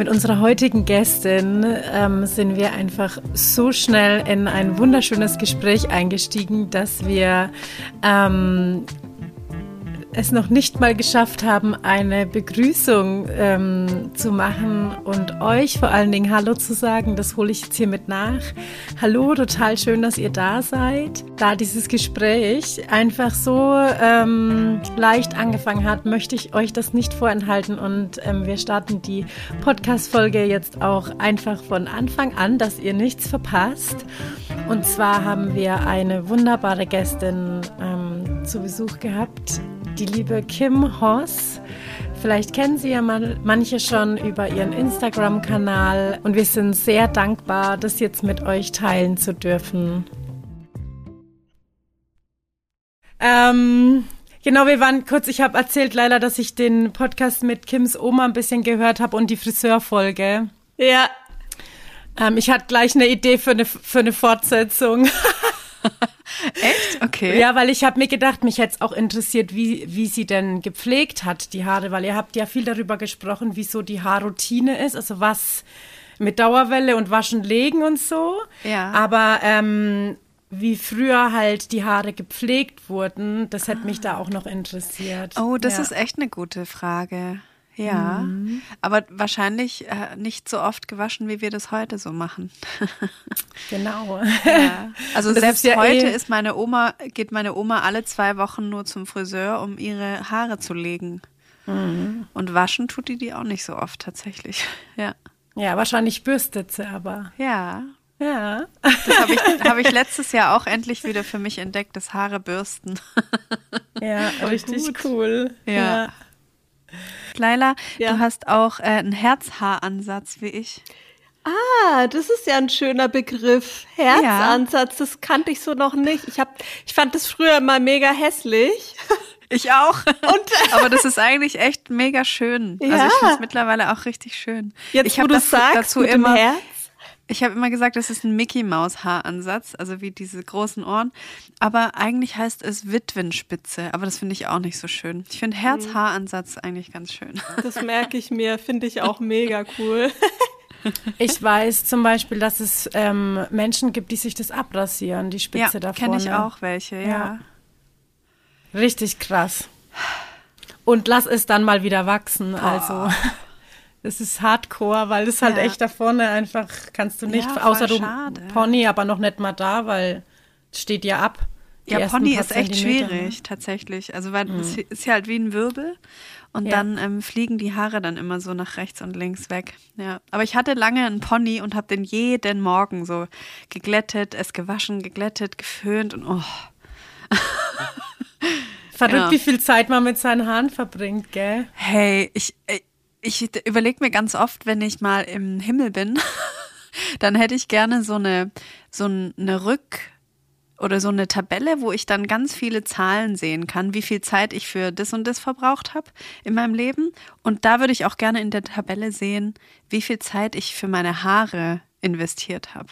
Mit unserer heutigen Gästin ähm, sind wir einfach so schnell in ein wunderschönes Gespräch eingestiegen, dass wir ähm, es noch nicht mal geschafft haben, eine Begrüßung ähm, zu machen und euch vor allen Dingen Hallo zu sagen. Das hole ich jetzt hier mit nach. Hallo, total schön, dass ihr da seid. Da dieses Gespräch einfach so ähm, leicht angefangen hat, möchte ich euch das nicht vorenthalten und ähm, wir starten die Podcast-Folge jetzt auch einfach von Anfang an, dass ihr nichts verpasst. Und zwar haben wir eine wunderbare Gästin ähm, zu Besuch gehabt, die liebe Kim Hoss. Vielleicht kennen Sie ja mal manche schon über ihren Instagram-Kanal und wir sind sehr dankbar, das jetzt mit euch teilen zu dürfen. Ähm, genau, wir waren kurz, ich habe erzählt leider, dass ich den Podcast mit Kims Oma ein bisschen gehört habe und die Friseurfolge. Ja. Ähm, ich hatte gleich eine Idee für eine, für eine Fortsetzung. Echt? Okay. Ja, weil ich habe mir gedacht, mich hätte es auch interessiert, wie, wie sie denn gepflegt hat, die Haare, weil ihr habt ja viel darüber gesprochen, wie so die Haarroutine ist, also was mit Dauerwelle und Waschen legen und so. Ja. Aber ähm, wie früher halt die Haare gepflegt wurden, das hätte mich da auch noch interessiert. Oh, das ja. ist echt eine gute Frage. Ja, mhm. aber wahrscheinlich äh, nicht so oft gewaschen, wie wir das heute so machen. genau. Ja. Also Das selbst ist ja heute eh- ist meine Oma, geht meine Oma alle zwei Wochen nur zum Friseur, um ihre Haare zu legen. Mhm. Und waschen tut die die auch nicht so oft tatsächlich. Ja. Ja, wahrscheinlich bürstet sie aber. Ja. Ja. Das habe ich, hab ich letztes Jahr auch endlich wieder für mich entdeckt, das Haare bürsten. Ja, richtig gut. cool. Ja. Laila, Ja. du hast auch äh, einen Herzhaaransatz wie ich. Ah, das ist ja ein schöner Begriff. Herzansatz, das kannte ich so noch nicht. Ich, hab, ich fand das früher immer mega hässlich. Ich auch. Und Aber das ist eigentlich echt mega schön. Also Ja. ich finde es mittlerweile auch richtig schön. jetzt, ich wo hab du dazu, sagst, dazu immer, Herz. Ich habe immer gesagt, das ist ein Mickey Maus Haaransatz, also wie diese großen Ohren. Aber eigentlich heißt es Witwenspitze. Aber das finde ich auch nicht so schön. Ich finde Herzhaaransatz eigentlich ganz schön. Das merke ich mir, finde ich auch mega cool. Ich weiß zum Beispiel, dass es ähm, Menschen gibt, die sich das abrasieren, die Spitze ja, da kenne ich auch welche, ja. Ja. Richtig krass. Und lass es dann mal wieder wachsen. Also, es ist Hardcore, weil es halt Ja. echt da vorne einfach kannst du nicht, Ja, außer du schade. Pony, aber noch nicht mal da, weil es steht ja ab. Ja, Pony ist echt schwierig, tatsächlich. Also, weil es ist ja halt wie ein Wirbel und Ja. dann ähm, fliegen die Haare dann immer so nach rechts und links weg. Ja. Aber ich hatte lange einen Pony und habe den jeden Morgen so geglättet, es gewaschen, geglättet, geföhnt und oh. Verrückt, Ja. wie viel Zeit man mit seinen Haaren verbringt, gell? Hey, ich, äh, ich überlege mir ganz oft, wenn ich mal im Himmel bin, dann hätte ich gerne so eine, so eine Rück- oder so eine Tabelle, wo ich dann ganz viele Zahlen sehen kann, wie viel Zeit ich für das und das verbraucht habe in meinem Leben. Und da würde ich auch gerne in der Tabelle sehen, wie viel Zeit ich für meine Haare investiert habe.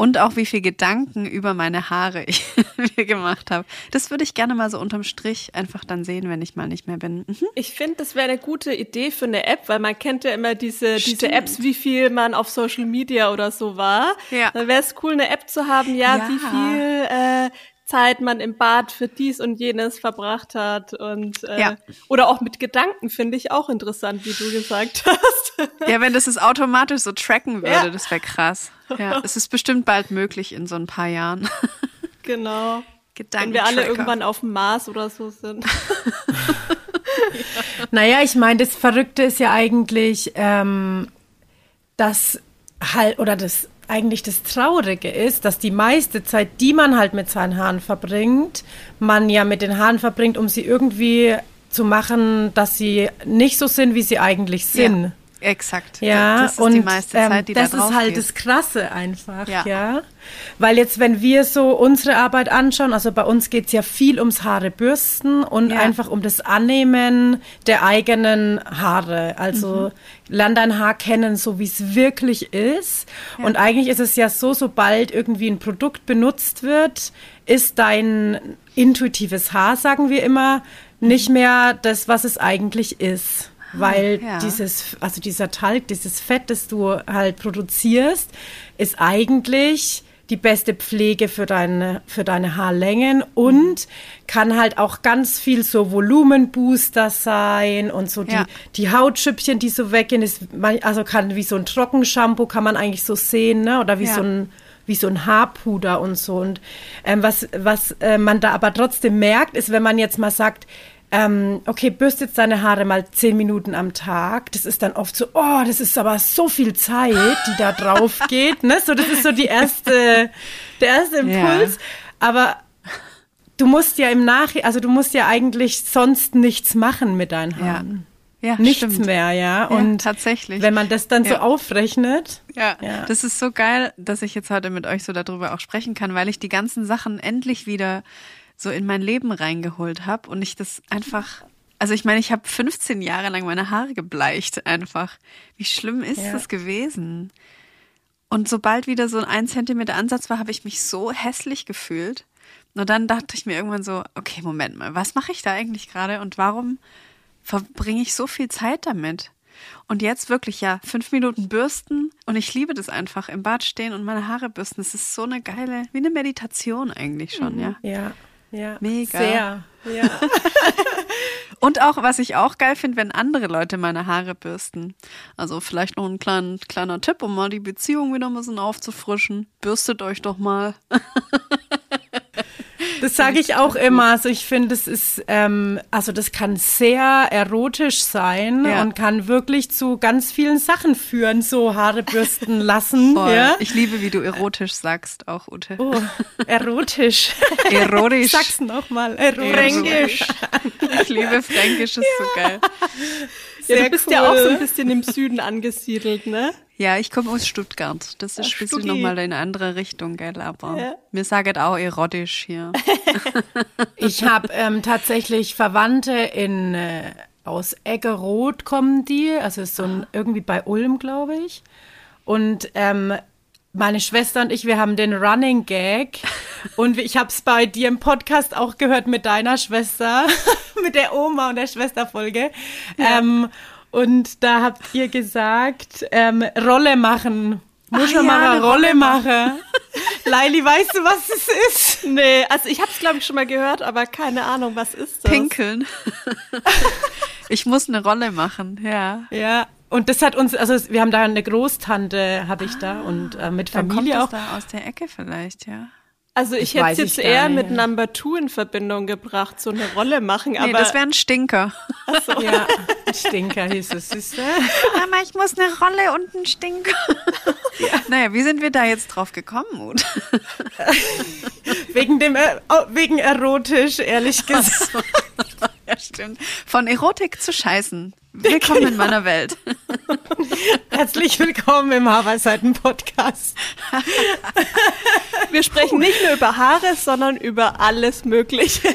Und auch wie viel Gedanken über meine Haare ich mir gemacht habe. Das würde ich gerne mal so unterm Strich einfach dann sehen, wenn ich mal nicht mehr bin. Mhm. Ich finde, das wäre eine gute Idee für eine App, weil man kennt ja immer diese, diese. Apps, wie viel man auf Social Media oder so war. Ja. Dann wäre es cool, eine App zu haben, ja, Ja. wie viel äh, Zeit man im Bad für dies und jenes verbracht hat. Und äh, Ja. oder auch mit Gedanken finde ich auch interessant, wie du gesagt hast. Ja, wenn das es automatisch so tracken würde, Ja. das wäre krass. Ja, es ist bestimmt bald möglich in so ein paar Jahren. genau. Wenn wir alle irgendwann auf dem Mars oder so sind. Naja, ich meine, das Verrückte ist ja eigentlich, ähm, dass halt, oder das eigentlich das Traurige ist, dass die meiste Zeit, die man halt mit seinen Haaren verbringt, man ja mit den Haaren verbringt, um sie irgendwie zu machen, dass sie nicht so sind, wie sie eigentlich sind. Exakt. Ja, das ist und die meiste ähm, Zeit, die das da ist halt geht. das Krasse einfach, ja. Ja. Weil jetzt, wenn wir so unsere Arbeit anschauen, also bei uns geht's ja viel ums Haare bürsten und Ja. einfach um das Annehmen der eigenen Haare. Also Mhm. lern dein Haar kennen, so wie es wirklich ist. Und eigentlich ist es ja so, sobald irgendwie ein Produkt benutzt wird, ist dein intuitives Haar, sagen wir immer, nicht mehr das, was es eigentlich ist. Weil Ah, ja. dieses, also dieser Talg, dieses Fett, das du halt produzierst, ist eigentlich die beste Pflege für deine, für deine Haarlängen und kann halt auch ganz viel so Volumenbooster sein und so die, Ja. die Hautschüppchen, die so weggehen, ist, also kann wie so ein Trockenshampoo kann man eigentlich so sehen, ne? Oder wie Ja. so ein wie so ein Haarpuder und so. Und ähm, was, was äh, man da aber trotzdem merkt, ist, wenn man jetzt mal sagt, ähm, okay, bürst jetzt deine Haare mal zehn Minuten am Tag. Das ist dann oft so, oh, das ist aber so viel Zeit, die da drauf geht. Ne? So, das ist so die erste, der erste Impuls. Aber du musst ja im Nachhinein, also du musst ja eigentlich sonst nichts machen mit deinen Ja. Haaren. Ja, Nichts stimmt. mehr, ja. Ja, Und tatsächlich. wenn man das dann so Ja. aufrechnet, Ja, Ja. das ist so geil, dass ich jetzt heute mit euch so darüber auch sprechen kann, weil ich die ganzen Sachen endlich wieder so in mein Leben reingeholt habe und ich das einfach, also ich meine, ich habe 15 Jahre lang meine Haare gebleicht einfach. Wie schlimm ist Ja. das gewesen? Und sobald wieder so ein 1 Zentimeter Ansatz war, habe ich mich so hässlich gefühlt. Und dann dachte ich mir irgendwann so, okay, Moment mal, was mache ich da eigentlich gerade und warum verbringe ich so viel Zeit damit? Und jetzt wirklich ja, fünf Minuten bürsten und ich liebe das einfach, im Bad stehen und meine Haare bürsten. Das ist so eine geile, wie eine Meditation eigentlich schon, ja. ja, ja. Mega. Sehr, ja. Und auch, was ich auch geil finde, wenn andere Leute meine Haare bürsten. Also vielleicht noch ein klein, kleiner Tipp, um mal die Beziehung wieder ein bisschen aufzufrischen. Bürstet euch doch mal. Das sage ich auch immer. Also ich finde, das ist, ähm, also das kann sehr erotisch sein Ja. und kann wirklich zu ganz vielen Sachen führen, so Haare bürsten lassen. Voll. Ja? Ich liebe, wie du erotisch sagst, auch Ute. Oh, erotisch. Erotisch. Sag's nochmal. Erotisch. Ich liebe Fränkisch, ist so geil. Ja, Sehr du bist ja auch cool. so ein bisschen im Süden angesiedelt, ne? Ja, ich komme aus Stuttgart. Das ist Ach, ein bisschen nochmal in eine andere Richtung, gell? Aber Ja. mir sagen auch erotisch hier. Ich habe ähm, tatsächlich Verwandte in äh, aus Eggeroth kommen die, also ist so ein, irgendwie bei Ulm, glaube ich. Und ähm, meine Schwester und ich, wir haben den Running Gag und ich habe es bei dir im Podcast auch gehört mit deiner Schwester, mit der Oma und der Schwesterfolge. Ähm, und da habt ihr gesagt, ähm, Rolle machen. Muss Ach man ja, mal eine Rolle machen. Laili, weißt du, was es ist? Nee, also ich habe es glaube ich schon mal gehört, aber keine Ahnung, was ist das? Pinkeln. ich muss eine Rolle machen, ja. Ja, und das hat uns, also wir haben da eine Großtante, habe ich da, und äh, mit Dann kommt Familie das auch. da aus der Ecke vielleicht, ja. Also ich, hätte es jetzt eher nicht, mit ja. Number Two in Verbindung gebracht, so eine Rolle machen, Nee, aber das wäre ein Stinker. Ja, Stinker hieß es, siehst du? Mama, ich muss eine Rolle und einen Stinker. Naja, wie sind wir da jetzt drauf gekommen, Ute? Wegen dem, oh, wegen erotisch, ehrlich gesagt. Ja, stimmt. Von Erotik zu Scheißen. Willkommen in meiner Welt. Herzlich willkommen im Haarweisheiten-Podcast. wir sprechen nicht nur über Haare, sondern über alles Mögliche.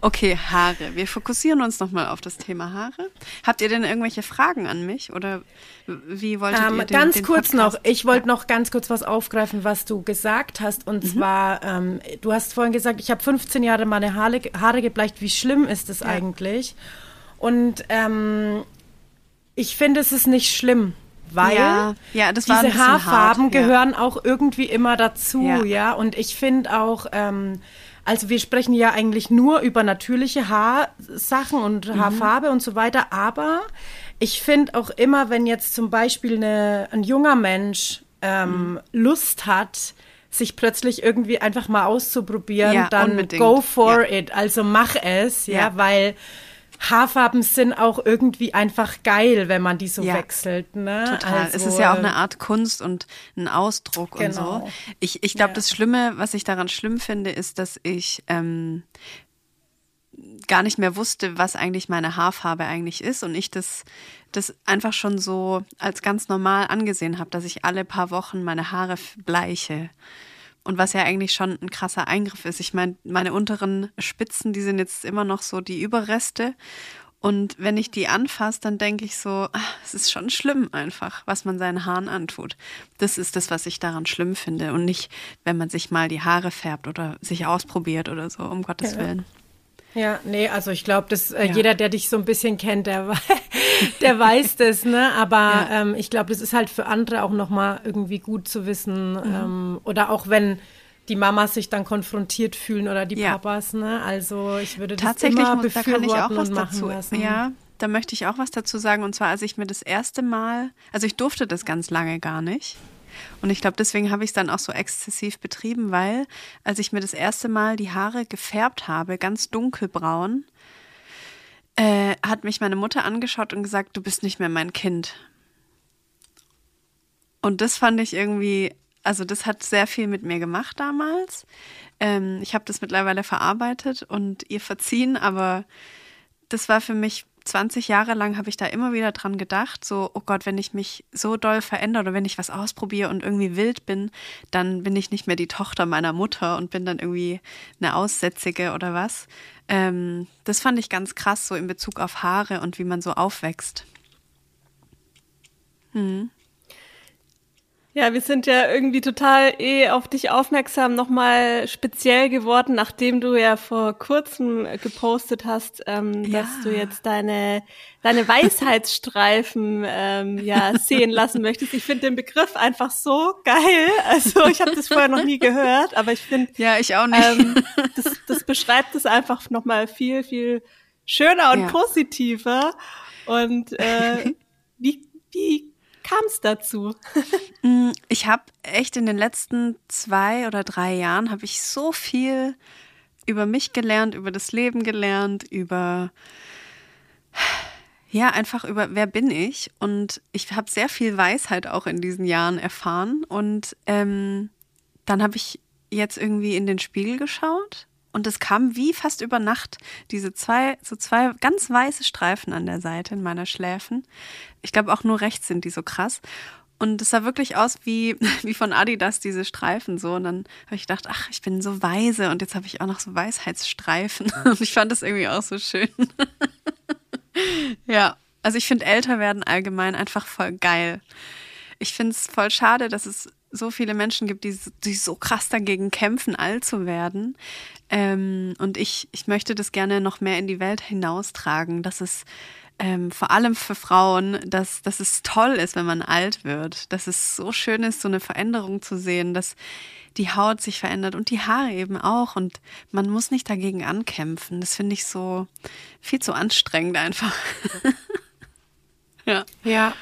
Okay, Haare. Wir fokussieren uns nochmal auf das Thema Haare. Habt ihr denn irgendwelche Fragen an mich oder wie wolltet Ähm, ihr den, ganz den kurz Podcast? noch, ich wollte noch ganz kurz was aufgreifen, was du gesagt hast. Und zwar, ähm, du hast vorhin gesagt, ich habe 15 Jahre meine Haare, Haare gebleicht. Wie schlimm ist das eigentlich? Und ähm, ich finde, es ist nicht schlimm, weil Ja, ja, diese Haarfarben hart, ja. gehören auch irgendwie immer dazu, Ja. ja. Und ich finde auch, ähm, also wir sprechen ja eigentlich nur über natürliche Haarsachen und Mhm. Haarfarbe und so weiter, aber ich finde auch immer, wenn jetzt zum Beispiel eine, ein junger Mensch ähm, Mhm. Lust hat, sich plötzlich irgendwie einfach mal auszuprobieren, Ja, dann unbedingt. go for Ja. it. Also mach es, ja, Ja. weil Haarfarben sind auch irgendwie einfach geil, wenn man die so Ja. wechselt. Ne? Total. Also, es ist ja auch eine Art Kunst und ein Ausdruck und Genau. so. Ich, ich glaube, Ja. das Schlimme, was ich daran schlimm finde, ist, dass ich ähm, gar nicht mehr wusste, was eigentlich meine Haarfarbe eigentlich ist und ich das, das einfach schon so als ganz normal angesehen habe, dass ich alle paar Wochen meine Haare bleiche. Und was ja eigentlich schon ein krasser Eingriff ist. Ich meine, meine unteren Spitzen, die sind jetzt immer noch so die Überreste. Und wenn ich die anfasse, dann denke ich so, ach, es ist schon schlimm einfach, was man seinen Haaren antut. Das ist das, was ich daran schlimm finde. Und nicht, wenn man sich mal die Haare färbt oder sich ausprobiert oder so, um Gottes ja. Willen. Ja, nee, also ich glaube, dass äh, ja. jeder, der dich so ein bisschen kennt, der, der weiß das, ne? Aber ja. ähm, ich glaube, das ist halt für andere auch nochmal irgendwie gut zu wissen. Mhm. Ähm, oder auch wenn die Mamas sich dann konfrontiert fühlen oder die ja. Papas, ne? Also ich würde das Tatsächlich immer muss, da kann ich auch was dazu. Lassen. Ja, da möchte ich auch was dazu sagen. Und zwar, als ich mir das erste Mal, also ich durfte das ganz lange gar nicht. Und ich glaube, deswegen habe ich es dann auch so exzessiv betrieben, weil als ich mir das erste Mal die Haare gefärbt habe, ganz dunkelbraun, äh, hat mich meine Mutter angeschaut und gesagt, du bist nicht mehr mein Kind. Und das fand ich irgendwie, also das hat sehr viel mit mir gemacht damals. Ähm, ich habe das mittlerweile verarbeitet und ihr verziehen, aber das war für mich 20 Jahre lang habe ich da immer wieder dran gedacht, so, oh Gott, wenn ich mich so doll verändere oder wenn ich was ausprobiere und irgendwie wild bin, dann bin ich nicht mehr die Tochter meiner Mutter und bin dann irgendwie eine Aussätzige oder was. Ähm, das fand ich ganz krass, so in Bezug auf Haare und wie man so aufwächst. Hm. Ja, wir sind ja irgendwie total eh auf dich aufmerksam nochmal speziell geworden, nachdem du ja vor kurzem gepostet hast, ähm, ja. dass du jetzt deine, deine Weisheitsstreifen ähm, ja sehen lassen möchtest. Ich finde den Begriff einfach so geil. Also ich habe das vorher noch nie gehört, aber ich finde, ja, ich auch nicht. Ähm, das, das beschreibt es einfach nochmal viel, viel schöner und ja. positiver. Und äh, wie, wie kam es dazu? Mm, ich habe echt in den letzten zwei oder drei Jahren habe ich so viel über mich gelernt, über das Leben gelernt, über ja, einfach über wer bin ich. Und ich habe sehr viel Weisheit auch in diesen Jahren erfahren. Und ähm, dann habe ich jetzt irgendwie in den Spiegel geschaut und es kam wie fast über Nacht diese zwei, so zwei ganz weiße Streifen an der Seite in meiner Schläfen. Ich glaube auch nur rechts sind die so krass. Und es sah wirklich aus wie, wie von Adidas, diese Streifen so. Und dann habe ich gedacht, ach, ich bin so weise und jetzt habe ich auch noch so Weisheitsstreifen. Und ich fand das irgendwie auch so schön. ja, also ich finde älter werden allgemein einfach voll geil. Ich finde es voll schade, dass es so viele Menschen gibt, die, die so krass dagegen kämpfen, alt zu werden. Ähm, und ich, ich möchte das gerne noch mehr in die Welt hinaustragen, dass es ähm, vor allem für Frauen, dass, dass es toll ist, wenn man alt wird, dass es so schön ist, so eine Veränderung zu sehen, dass die Haut sich verändert und die Haare eben auch und man muss nicht dagegen ankämpfen. Das finde ich so viel zu anstrengend einfach. ja. Ja.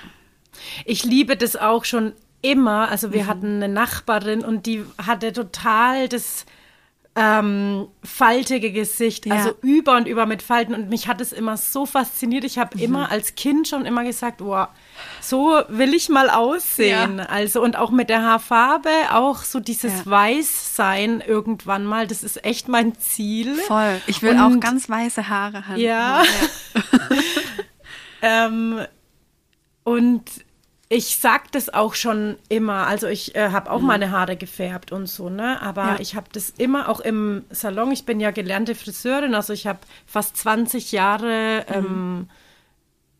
Ich liebe das auch schon immer. Also wir mhm. hatten eine Nachbarin und die hatte total das ähm, faltige Gesicht, ja. also über und über mit Falten. Und mich hat es immer so fasziniert. Ich habe mhm. immer als Kind schon immer gesagt, wow, so will ich mal aussehen. Ja. Also und auch mit der Haarfarbe, auch so dieses ja. Weißsein irgendwann mal, das ist echt mein Ziel. Voll. Ich will und, auch ganz weiße Haare haben. Ja. ähm, und ich sag das auch schon immer. Also ich äh, habe auch mhm. meine Haare gefärbt und so, ne? Aber ja. ich habe das immer auch im Salon. Ich bin ja gelernte Friseurin, also ich habe fast 20 Jahre mhm. ähm,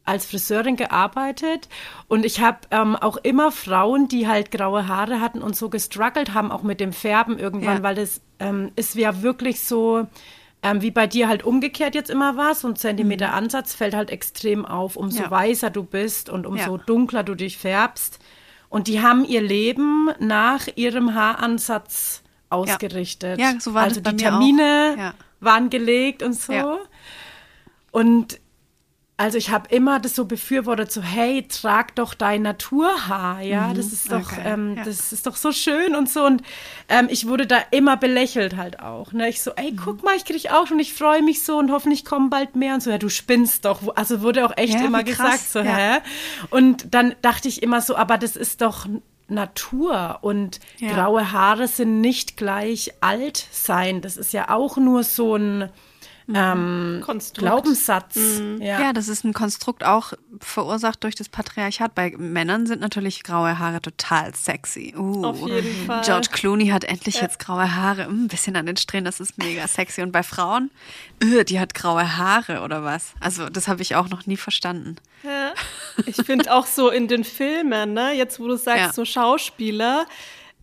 als Friseurin gearbeitet und ich habe ähm, auch immer Frauen, die halt graue Haare hatten und so gestruggelt haben, auch mit dem Färben irgendwann, ja. weil das ähm, ist ja wirklich so ähm, wie bei dir halt umgekehrt jetzt immer war, so ein Zentimeter mhm. Ansatz fällt halt extrem auf, umso ja. weißer du bist und umso ja. dunkler du dich färbst. Und die haben ihr Leben nach ihrem Haaransatz ausgerichtet. Ja, ja so war Also die Termine waren gelegt und so. Und also ich habe immer das so befürwortet, so hey, trag doch dein Naturhaar, ja, mhm. das ist doch, okay. ähm, ja. das ist doch so schön und so und ähm, ich wurde da immer belächelt halt auch, ne, ich so, ey, mhm. guck mal, ich krieg auch und ich freue mich so und hoffentlich kommen bald mehr und so, ja, du spinnst doch, also wurde auch echt ja, immer gesagt, so, ja. hä, und dann dachte ich immer so, aber das ist doch Natur und graue Haare sind nicht gleich alt sein, das ist ja auch nur so ein ähm, Glaubenssatz. Mhm. Ja. ja, das ist ein Konstrukt auch verursacht durch das Patriarchat. Bei Männern sind natürlich graue Haare total sexy. Uh, Auf jeden Fall. George Clooney hat endlich ja. jetzt graue Haare. Mm, ein bisschen an den Strähnen, das ist mega sexy. Und bei Frauen, öh, die hat graue Haare oder was? Also das habe ich auch noch nie verstanden. Ja. Ich finde auch so in den Filmen, ne, jetzt wo du sagst, ja. so Schauspieler,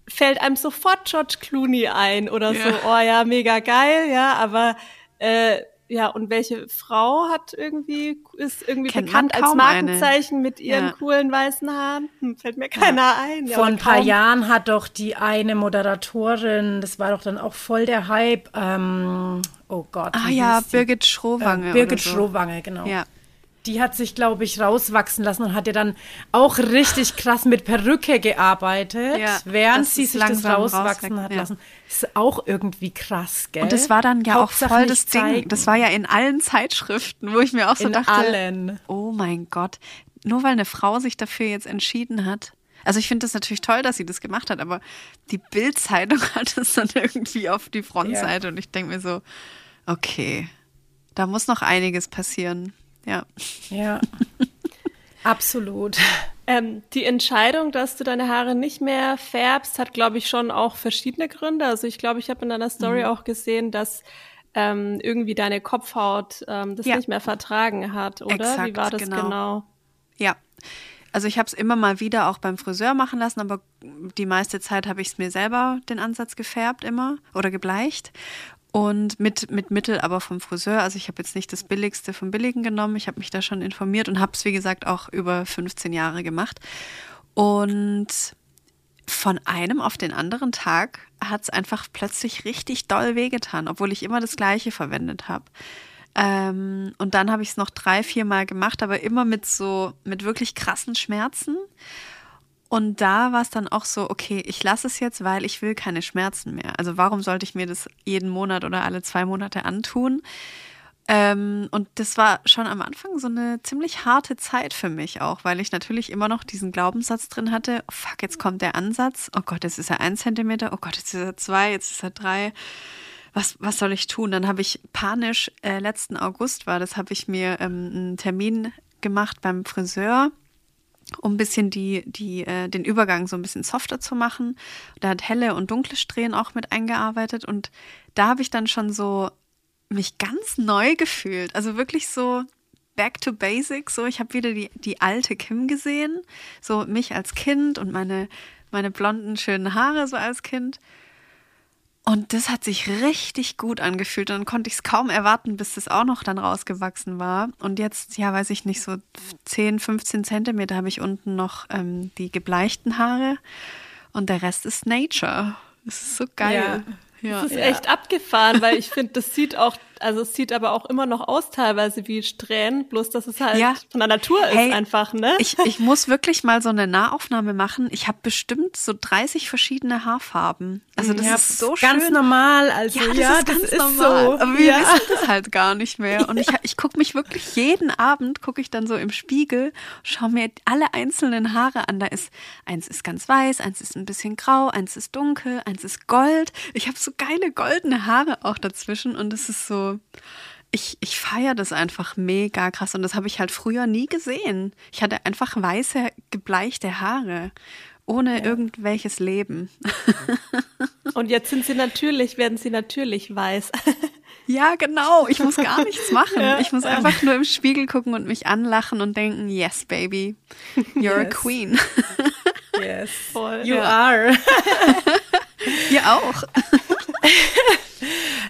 fällt einem sofort George Clooney ein oder ja. so, oh ja, mega geil, ja, aber äh, ja, und welche Frau hat irgendwie, ist irgendwie Kennt bekannt als Markenzeichen eine. mit ihren ja. coolen weißen Haaren? Hm, fällt mir keiner ja. ein. Ja, Vor ein paar Jahren hat doch die eine Moderatorin, das war doch dann auch voll der Hype, ähm, oh Gott. Ah ja, Birgit Schrowange. Äh, Birgit so. Schrowange, genau. Ja die hat sich, glaube ich, rauswachsen lassen und hat ja dann auch richtig krass mit Perücke gearbeitet, ja, während sie sich das rauswachsen hat ja. lassen. Ist auch irgendwie krass, gell? Und das war dann ja Hauptsache auch voll das Ding. Zeigen. Das war ja in allen Zeitschriften, wo ich mir auch so in dachte, allen. oh mein Gott, nur weil eine Frau sich dafür jetzt entschieden hat. Also ich finde das natürlich toll, dass sie das gemacht hat, aber die Bildzeitung hat es dann irgendwie auf die Frontseite ja. und ich denke mir so, okay, da muss noch einiges passieren. Ja. Ja. Absolut. Ähm, die Entscheidung, dass du deine Haare nicht mehr färbst, hat, glaube ich, schon auch verschiedene Gründe. Also ich glaube, ich habe in deiner Story mhm. auch gesehen, dass ähm, irgendwie deine Kopfhaut ähm, das ja. nicht mehr vertragen hat, oder? Exakt, Wie war das genau? genau? Ja. Also ich habe es immer mal wieder auch beim Friseur machen lassen, aber die meiste Zeit habe ich es mir selber den Ansatz gefärbt immer oder gebleicht und mit, mit Mittel aber vom Friseur. Also ich habe jetzt nicht das Billigste vom Billigen genommen. Ich habe mich da schon informiert und habe es, wie gesagt, auch über 15 Jahre gemacht. Und von einem auf den anderen Tag hat es einfach plötzlich richtig doll wehgetan, obwohl ich immer das Gleiche verwendet habe. Ähm, und dann habe ich es noch drei, vier Mal gemacht, aber immer mit so, mit wirklich krassen Schmerzen. Und da war es dann auch so, okay, ich lasse es jetzt, weil ich will keine Schmerzen mehr. Also warum sollte ich mir das jeden Monat oder alle zwei Monate antun? Ähm, und das war schon am Anfang so eine ziemlich harte Zeit für mich auch, weil ich natürlich immer noch diesen Glaubenssatz drin hatte, oh fuck, jetzt kommt der Ansatz, oh Gott, jetzt ist er ein Zentimeter, oh Gott, jetzt ist er zwei, jetzt ist er drei. Was, was soll ich tun? Dann habe ich panisch, äh, letzten August war das, habe ich mir ähm, einen Termin gemacht beim Friseur um ein bisschen die, die, äh, den Übergang so ein bisschen softer zu machen. Da hat helle und dunkle Strähnen auch mit eingearbeitet und da habe ich dann schon so mich ganz neu gefühlt. Also wirklich so back to basics. So, ich habe wieder die, die alte Kim gesehen, so mich als Kind und meine, meine blonden, schönen Haare so als Kind. Und das hat sich richtig gut angefühlt. Und dann konnte ich es kaum erwarten, bis das auch noch dann rausgewachsen war. Und jetzt, ja, weiß ich nicht, so 10, 15 Zentimeter habe ich unten noch ähm, die gebleichten Haare. Und der Rest ist Nature. Das ist so geil. Ja. Ja. Das ist echt abgefahren, weil ich finde, das sieht auch, also es sieht aber auch immer noch aus teilweise wie Strähnen, bloß dass es halt ja. von der Natur hey, ist einfach, ne? Ich, ich muss wirklich mal so eine Nahaufnahme machen. Ich habe bestimmt so 30 verschiedene Haarfarben. Also das ja, ist so ganz schön. Ganz normal, also ja, das ja, ist, das ist normal. so. Aber wir wissen das halt gar nicht mehr. Und ich, ich gucke mich wirklich jeden Abend, gucke ich dann so im Spiegel, schaue mir alle einzelnen Haare an. Da ist, eins ist ganz weiß, eins ist ein bisschen grau, eins ist dunkel, eins ist gold. Ich habe so geile goldene Haare auch dazwischen und es ist so, ich, ich feiere das einfach mega krass und das habe ich halt früher nie gesehen. Ich hatte einfach weiße, gebleichte Haare ohne ja. irgendwelches Leben. Und jetzt sind sie natürlich, werden sie natürlich weiß. Ja, genau. Ich muss gar nichts machen. Ja. Ich muss einfach nur im Spiegel gucken und mich anlachen und denken, yes, baby, you're yes. a queen. Yes, Voll, you ja. are. Ihr auch.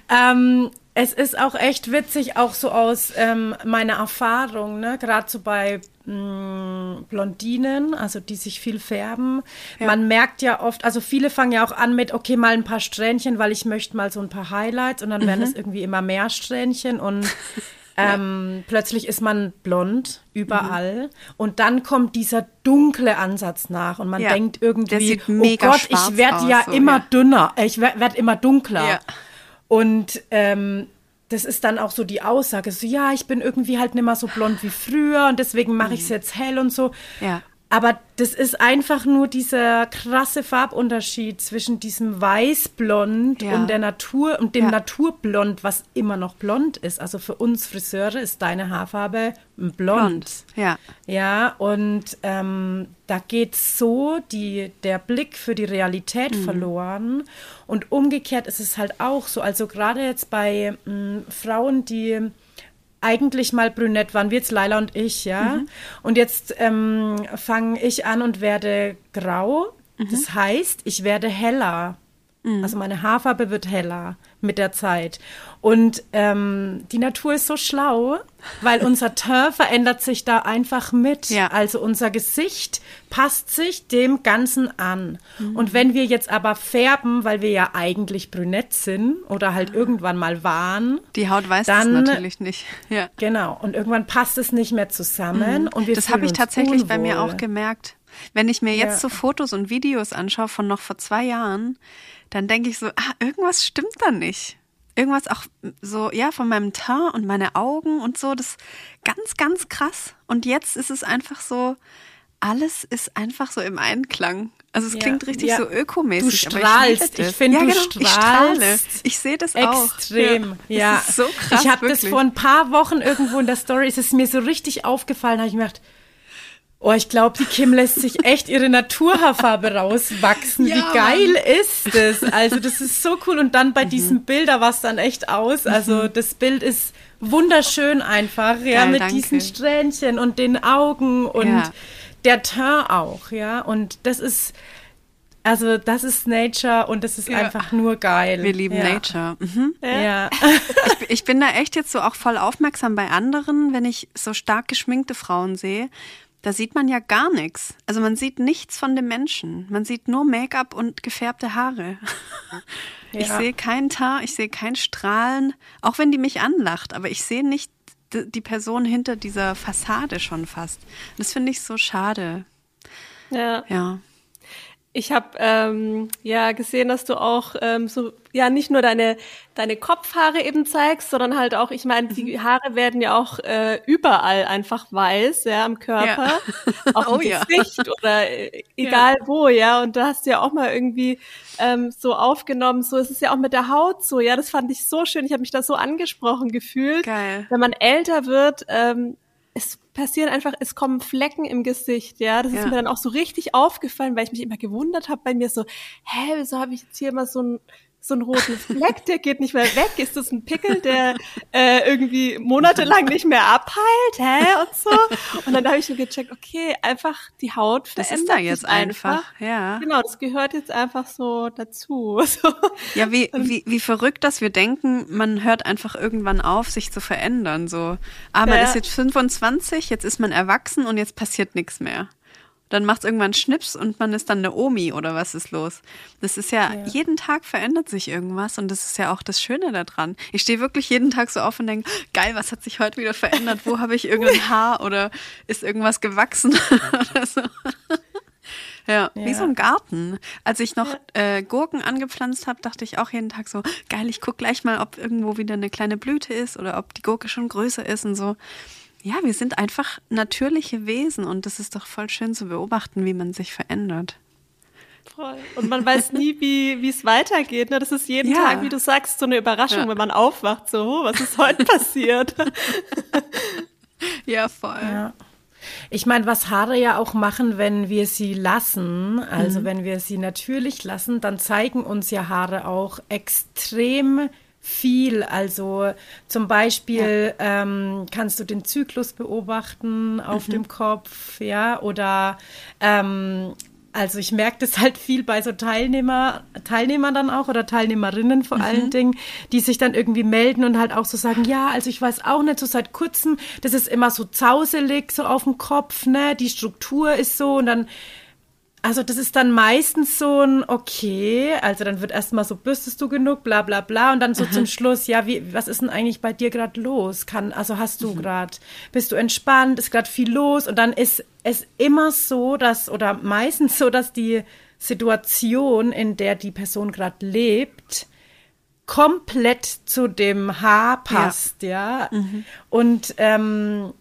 Ähm, es ist auch echt witzig, auch so aus ähm, meiner Erfahrung, ne? gerade so bei mh, mm, Blondinen, also die sich viel färben. Ja. Man merkt ja oft, also viele fangen ja auch an mit, okay, mal ein paar Strähnchen, weil ich möchte mal so ein paar Highlights und dann mhm. werden es irgendwie immer mehr Strähnchen und ähm, plötzlich ist man blond überall mhm. und dann kommt dieser dunkle Ansatz nach und man ja. denkt irgendwie, oh Gott, ich werde ja so, immer ja. dünner, ich werde werd immer dunkler. Und ähm, das ist dann auch so die Aussage, so ja, ich bin irgendwie halt nicht mehr so blond wie früher und deswegen mache ich es mhm. jetzt hell und so. Ja. Aber das ist einfach nur dieser krasse Farbunterschied zwischen diesem Weißblond Ja. und der Natur und dem Ja. Naturblond, was immer noch blond ist. Also für uns Friseure ist deine Haarfarbe blond. Blond. Ja. Ja, und ähm, da geht so die, der Blick für die Realität verloren. Und umgekehrt ist es halt auch so. Also gerade jetzt bei mh, Frauen, die eigentlich mal brünett waren, wie jetzt Laila und ich, ja. Und jetzt ähm, fange ich an und werde grau. Das heißt, ich werde heller. Also meine Haarfarbe wird heller mit der Zeit. Und ähm, die Natur ist so schlau, weil unser Teint verändert sich da einfach mit. Ja. Also unser Gesicht passt sich dem Ganzen an. Und wenn wir jetzt aber färben, weil wir ja eigentlich brünett sind oder halt irgendwann mal waren, Die Haut weiß Dann- das natürlich nicht. Ja. genau, und irgendwann passt es nicht mehr zusammen und wir Mhm. Das habe ich tatsächlich bei mir unwohl. auch gemerkt. Wenn ich mir jetzt Ja. so Fotos und Videos anschaue von noch vor zwei Jahren, dann denke ich so, ah, irgendwas stimmt da nicht. Irgendwas auch so, ja, von meinem Teint und meine Augen und so, das ganz, ganz krass. Und jetzt ist es einfach so, alles ist einfach so im Einklang. Also es Ja. klingt richtig Ja. so ökomäßig. Du strahlst. Ich, Ich finde, ja, du genau. Ich strahlst Ich sehe das auch. Extrem, ja. Das ist so krass. ich habe das vor ein paar Wochen irgendwo in der Story, ist es mir so richtig aufgefallen, habe ich mir gedacht, oh, ich glaube, die Kim lässt sich echt ihre Naturhaarfarbe rauswachsen. Ja, Wie geil ist das? Also das ist so cool. Und dann bei diesem Bild, da war es dann echt aus. Also das Bild ist wunderschön einfach, ja, Geil, mit danke. diesen Strähnchen und den Augen und Ja. der Teint auch, ja. Und das ist, also das ist Nature und das ist Ja. einfach nur geil. Wir lieben ja. Nature. Mhm. Ja. ich, ich bin da echt jetzt so auch voll aufmerksam bei anderen, wenn ich so stark geschminkte Frauen sehe. Da sieht man ja gar nichts. Also man sieht nichts von dem Menschen. Man sieht nur Make-up und gefärbte Haare. Ich Ja. sehe keinen Teint, ich sehe kein Strahlen, auch wenn die mich anlacht, aber ich sehe nicht die Person hinter dieser Fassade schon fast. Das finde ich so schade. Ja. Ja. Ich habe ähm, ja gesehen, dass du auch ähm, so ja nicht nur deine deine Kopfhaare eben zeigst, sondern halt auch, ich meine, Mhm. die Haare werden ja auch äh, überall einfach weiß, ja, am Körper, auch Oh im ja. Gesicht oder äh, egal wo, ja. Und da hast du ja auch mal irgendwie ähm, so aufgenommen, so ist es ja auch mit der Haut so, ja. Das fand ich so schön. Ich habe mich da so angesprochen gefühlt. Geil. Wenn man älter wird, ähm, passieren einfach, es kommen Flecken im Gesicht, ja. Das ist Ja. mir dann auch so richtig aufgefallen, weil ich mich immer gewundert habe bei mir so, hä, wieso habe ich jetzt hier immer so ein so einen roten Fleck, der geht nicht mehr weg. Ist das ein Pickel, der äh, irgendwie monatelang nicht mehr abheilt, hä? Und so. Und dann habe ich so gecheckt, okay, einfach die Haut Das verändert ist da jetzt einfach. Ja. Genau, das gehört jetzt einfach so dazu. So. Ja, wie, wie, wie verrückt, dass wir denken, man hört einfach irgendwann auf, sich zu verändern. So, ah, man Ja. ist jetzt 25, jetzt ist man erwachsen und jetzt passiert nichts mehr. Dann macht es irgendwann Schnips und man ist dann eine Omi oder was ist los? Das ist ja, Ja. jeden Tag verändert sich irgendwas und das ist ja auch das Schöne daran. Ich stehe wirklich jeden Tag so auf und denke, geil, was hat sich heute wieder verändert? Wo habe ich irgendein Haar oder ist irgendwas gewachsen oder so? Ja, wie Ja. so ein Garten. Als ich noch äh, Gurken angepflanzt habe, dachte ich auch jeden Tag so, geil, ich guck gleich mal, ob irgendwo wieder eine kleine Blüte ist oder ob die Gurke schon größer ist und so. Ja, wir sind einfach natürliche Wesen und das ist doch voll schön zu beobachten, wie man sich verändert. Voll. Und man weiß nie, wie wie es weitergeht. Ne? Das ist jeden Ja. Tag, wie du sagst, so eine Überraschung, Ja. wenn man aufwacht. So, oh, was ist heute passiert? Ja, voll. Ja. Ich meine, was Haare ja auch machen, wenn wir sie lassen, also wenn wir sie natürlich lassen, dann zeigen uns ja Haare auch extrem viel. Also zum Beispiel ähm, kannst du den Zyklus beobachten auf dem Kopf, ja, oder ähm, also ich merke das halt viel bei so Teilnehmer, Teilnehmern dann auch oder Teilnehmerinnen vor allen Dingen, die sich dann irgendwie melden und halt auch so sagen, ja, also ich weiß auch nicht, so seit kurzem, das ist immer so zauselig, so auf dem Kopf, ne, die Struktur ist so und dann, also das ist dann meistens so ein, okay, also dann wird erstmal so, bürstest du genug, bla bla bla. Und dann so zum Schluss, ja, wie, was ist denn eigentlich bei dir gerade los? Kann, also hast du gerade, bist du entspannt, ist gerade viel los? Und dann ist es immer so, dass, oder meistens so, dass die Situation, in der die Person gerade lebt, komplett zu dem Haar passt, ja. Und ähm,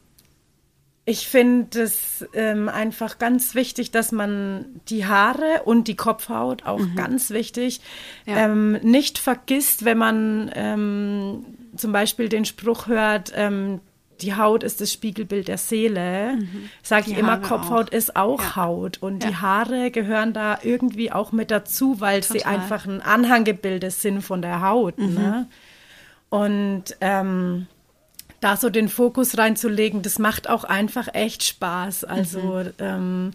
ich finde es ähm, einfach ganz wichtig, dass man die Haare und die Kopfhaut, auch mhm. ganz wichtig, ja. ähm, nicht vergisst, wenn man ähm, zum Beispiel den Spruch hört, ähm, die Haut ist das Spiegelbild der Seele. Mhm. Sage ich immer, Kopfhaut auch. ist auch ja. Haut. Und ja. die Haare gehören da irgendwie auch mit dazu, weil Total. sie einfach ein Anhanggebilde sind von der Haut. Mhm. Ne? Und ähm, da so den Fokus reinzulegen, das macht auch einfach echt Spaß. Also mhm. ähm,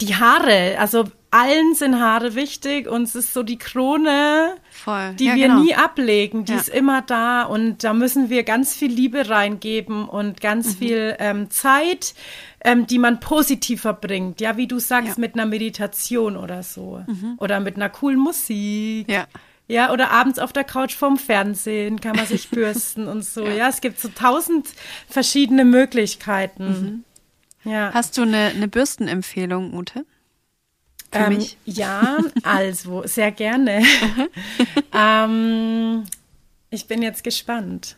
die Haare, also allen sind Haare wichtig und es ist so die Krone, Voll. die ja, wir genau. nie ablegen, die ja. ist immer da und da müssen wir ganz viel Liebe reingeben und ganz mhm. viel ähm, Zeit, ähm, die man positiv verbringt. Ja, wie du sagst, ja. mit einer Meditation oder so mhm. oder mit einer coolen Musik. Ja. Ja, oder abends auf der Couch vorm Fernsehen kann man sich bürsten und so. Ja. ja. es gibt so tausend verschiedene Möglichkeiten. Mhm. Ja. Hast du eine, eine Bürstenempfehlung, Ute? Ähm, ja, also sehr gerne. ähm, ich bin jetzt gespannt.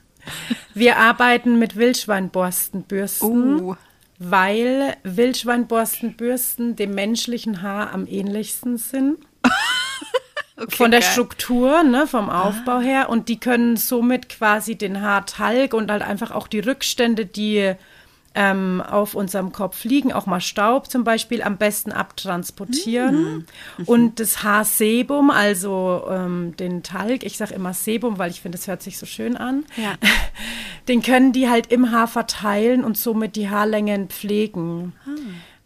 Wir arbeiten mit Wildschweinborstenbürsten, uh. weil Wildschweinborstenbürsten dem menschlichen Haar am ähnlichsten sind. Okay, von der geil. Struktur, ne, vom. Aufbau ah. her. Und die können somit quasi den Haartalg und halt einfach auch die Rückstände, die ähm, auf unserem Kopf liegen, auch mal Staub zum Beispiel, am besten abtransportieren. Mhm. Mhm. Und das Haarsebum, also ähm, den Talg, ich sage immer Sebum, weil ich finde, es hört sich so schön an, ja. den können die halt im Haar verteilen und somit die Haarlängen pflegen. Ah.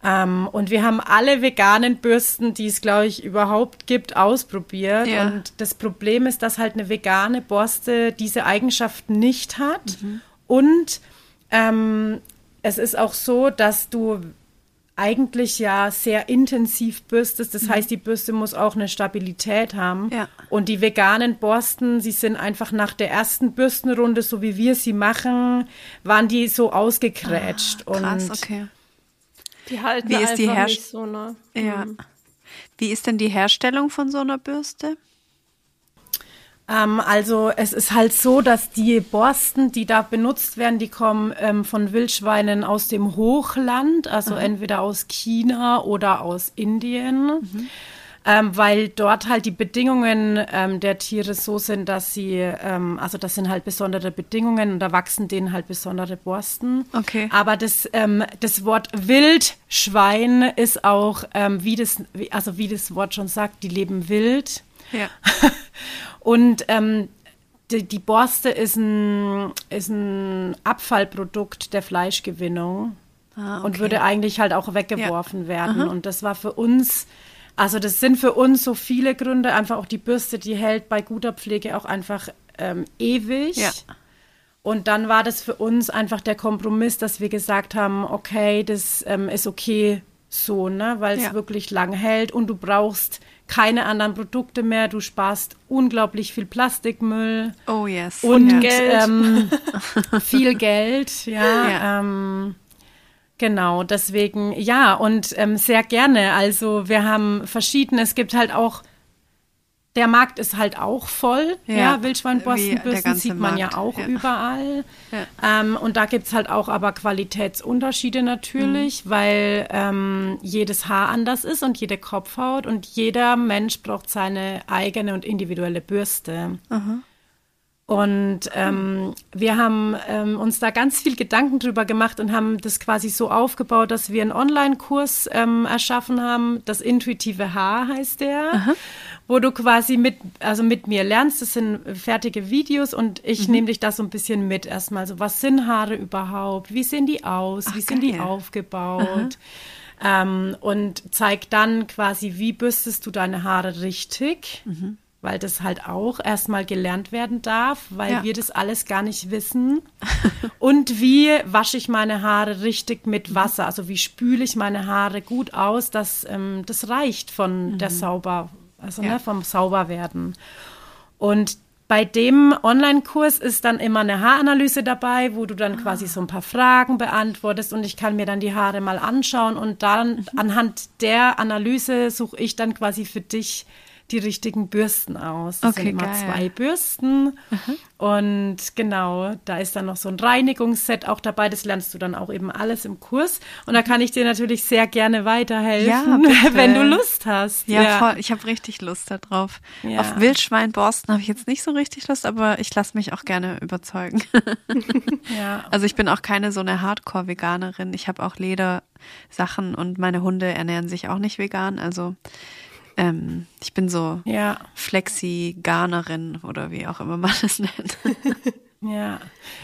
Ähm, und wir haben alle veganen Bürsten, die es, glaube ich, überhaupt gibt, ausprobiert. Ja. Und das Problem ist, dass halt eine vegane Borste diese Eigenschaften nicht hat. Mhm. Und ähm, es ist auch so, dass du eigentlich ja sehr intensiv bürstest. Das mhm. heißt, die Bürste muss auch eine Stabilität haben. Ja. Und die veganen Borsten, sie sind einfach nach der ersten Bürstenrunde, so wie wir sie machen, waren die so ausgekrätscht. Ah, krass, und okay. Die halten Wie ist die nicht so, ne? Ja. Mhm. Wie ist denn die Herstellung von so einer Bürste? Ähm, also es ist halt so, dass die Borsten, die da benutzt werden, die kommen ähm, von Wildschweinen aus dem Hochland, also mhm. entweder aus China oder aus Indien. Mhm ähm, weil dort halt die Bedingungen ähm, der Tiere so sind, dass sie, ähm, also das sind halt besondere Bedingungen und da wachsen denen halt besondere Borsten. Okay. Aber das, ähm, das Wort Wildschwein ist auch, ähm, wie das, also wie das Wort schon sagt, die leben wild. Ja. und ähm, die, die, Borste ist ein, ist ein Abfallprodukt der Fleischgewinnung. Ah, okay. und würde eigentlich halt auch weggeworfen ja. werden. Aha. Und das war für uns also das sind für uns so viele Gründe. Einfach auch die Bürste, die hält bei guter Pflege auch einfach ähm, ewig. Ja. Und dann war das für uns einfach der Kompromiss, dass wir gesagt haben, okay, das ähm, ist okay so, ne, weil es ja. wirklich lang hält und du brauchst keine anderen Produkte mehr. Du sparst unglaublich viel Plastikmüll. Oh yes. Und ja. Geld. Ähm, viel Geld, ja. ja. Ähm, Genau, deswegen ja und ähm, sehr gerne. Also wir haben verschiedene, es gibt halt auch, der Markt ist halt auch voll. Ja, ja Wildschweinborstenbürsten sieht man Markt. ja auch ja. überall. Ja. Ähm, und da gibt es halt auch aber Qualitätsunterschiede natürlich, mhm. weil ähm, jedes Haar anders ist und jede Kopfhaut und jeder Mensch braucht seine eigene und individuelle Bürste. Mhm. Und ähm, wir haben ähm, uns da ganz viel Gedanken drüber gemacht und haben das quasi so aufgebaut, dass wir einen Online-Kurs ähm, erschaffen haben. Das intuitive Haar heißt der, Aha. wo du quasi mit, also mit mir lernst. Das sind fertige Videos und ich mhm. nehme dich da so ein bisschen mit erstmal. So, was sind Haare überhaupt? Wie sehen die aus? Ach, wie sind geil. die aufgebaut? Ähm, und zeig dann quasi, wie bürstest du deine Haare richtig? Mhm weil das halt auch erstmal gelernt werden darf, weil ja. wir das alles gar nicht wissen. Und wie wasche ich meine Haare richtig mit Wasser? Also wie spüle ich meine Haare gut aus, dass ähm, das reicht von mhm. der Sauber, also ja. ne, vom Sauberwerden. Und bei dem Online-Kurs ist dann immer eine Haaranalyse dabei, wo du dann ah. quasi so ein paar Fragen beantwortest und ich kann mir dann die Haare mal anschauen und dann mhm. anhand der Analyse suche ich dann quasi für dich die richtigen Bürsten aus. Das Okay, sind immer geil. zwei Bürsten. Und genau, da ist dann noch so ein Reinigungsset auch dabei. Das lernst du dann auch eben alles im Kurs. Und da kann ich dir natürlich sehr gerne weiterhelfen, Ja, wenn du Lust hast. Ja, voll. Ich habe richtig Lust darauf. Ja. Auf Wildschweinborsten habe ich jetzt nicht so richtig Lust, aber ich lasse mich auch gerne überzeugen. Ja. Also ich bin auch keine so eine Hardcore-Veganerin. Ich habe auch Ledersachen und meine Hunde ernähren sich auch nicht vegan. Also ähm, ich bin so Ja, Flexi-Garnerin oder wie auch immer man das nennt. ja.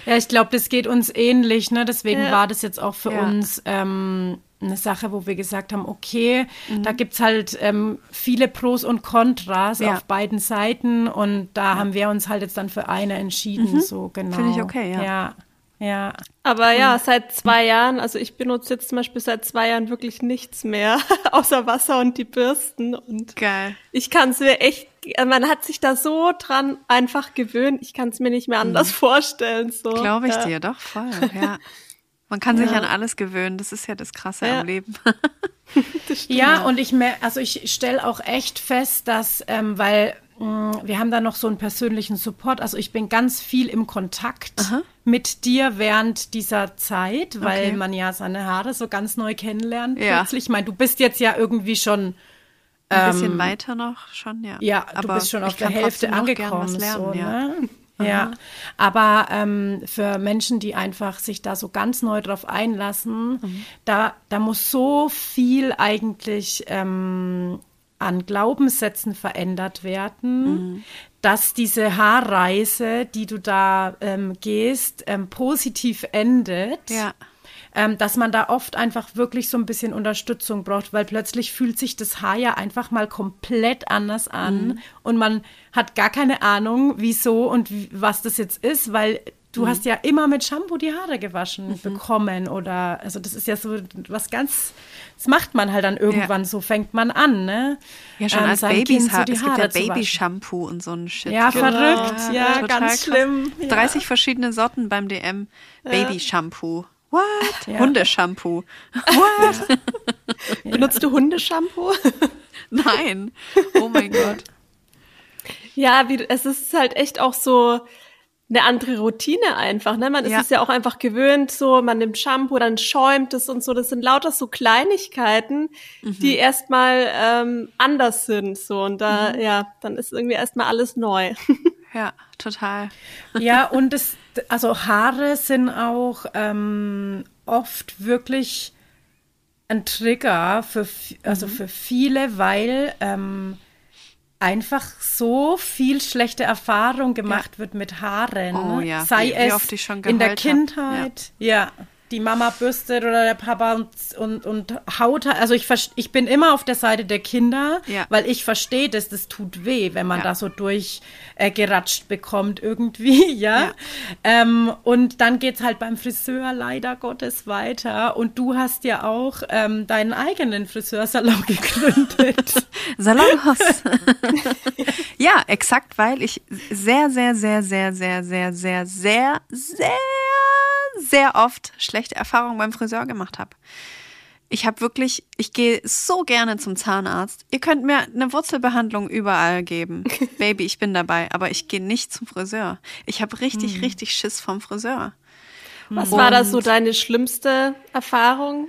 Ja, ich glaube, das geht uns ähnlich. Ne? Deswegen Ja. war das jetzt auch für Ja. uns ähm, eine Sache, wo wir gesagt haben, okay, Mhm. da gibt's halt ähm, viele Pros und Kontras Ja. auf beiden Seiten und da haben wir uns halt jetzt dann für eine entschieden. So genau. Mhm. Finde ich okay. Ja, ja. Aber ja, seit zwei Jahren, also ich benutze jetzt zum Beispiel seit zwei Jahren wirklich nichts mehr, außer Wasser und die Bürsten. Und Geil. ich kann es mir echt, man hat sich da so dran einfach gewöhnt. Ich kann es mir nicht mehr anders vorstellen. So. Glaube ich ja. dir, doch, voll. Ja. Man kann sich an alles gewöhnen. Das ist ja das Krasse Ja. am Leben. Ja, und ich mer also ich stelle auch echt fest, dass, ähm, weil wir haben da noch so einen persönlichen Support, also ich bin ganz viel im Kontakt mit dir während dieser Zeit, weil Okay. man ja seine Haare so ganz neu kennenlernt Ja. plötzlich. Ich meine, du bist jetzt ja irgendwie schon, Ein bisschen weiter noch schon, ja. Ähm, ja, du Aber bist schon auf der Hälfte angekommen. was lernen, so, ja. ne? Ja, aber ähm, für Menschen, die einfach sich da so ganz neu drauf einlassen, Mhm. da, da muss so viel eigentlich ähm, an Glaubenssätzen verändert werden, Mhm. dass diese Haarreise, die du da ähm, gehst, ähm, positiv endet Ja. ähm, dass man da oft einfach wirklich so ein bisschen Unterstützung braucht, weil plötzlich fühlt sich das Haar ja einfach mal komplett anders an Mhm. und man hat gar keine Ahnung, wieso und wie, was das jetzt ist, weil du Mhm. hast ja immer mit Shampoo die Haare gewaschen bekommen oder also das ist ja so was ganz, das macht man halt dann irgendwann so, fängt man an, ne? Ja, schon Ähm, als Babys Kind so es gibt ja Haare zu waschen. Baby-Shampoo und so ein Shit. Ja, Genau. verrückt, ja, total ganz krass. schlimm. Ja. 30 verschiedene Sorten beim DM. Baby-Shampoo. What? Hundeshampoo. What? Benutzt du Hundeshampoo? Nein. Oh mein Gott. Ja, wie, es ist halt echt auch so eine andere Routine einfach. Ne? Man ist Ja. es ja auch einfach gewöhnt, so man nimmt Shampoo, dann schäumt es und so. Das sind lauter so Kleinigkeiten, die erstmal ähm, anders sind. So und da, ja, dann ist irgendwie erstmal alles neu. Ja, total. Ja, und es, also Haare sind auch ähm, oft wirklich ein Trigger für, also für viele, weil ähm, einfach so viel schlechte Erfahrung gemacht wird mit Haaren. Oh ja, Sei wie- wie es schon in der geheult hab. Kindheit, ja. Die Mama bürstet oder der Papa und, und, und haut. Also ich, ich bin immer auf der Seite der Kinder, Ja. weil ich verstehe, dass das tut weh, wenn man Ja. da so durch äh, bekommt irgendwie, ja. Ja. Ähm, und dann geht's halt beim Friseur leider Gottes weiter. Und du hast ja auch ähm, deinen eigenen Friseursalon gegründet. Salonhaus. ja, exakt, weil ich sehr, sehr, sehr, sehr, sehr, sehr, sehr, sehr, sehr, sehr oft schlechte Erfahrungen beim Friseur gemacht habe. Ich habe wirklich, ich gehe so gerne zum Zahnarzt. Ihr könnt mir eine Wurzelbehandlung überall geben. Baby, ich bin dabei, aber ich gehe nicht zum Friseur. Ich habe richtig, richtig Schiss vom Friseur. Was war da so deine schlimmste Erfahrung?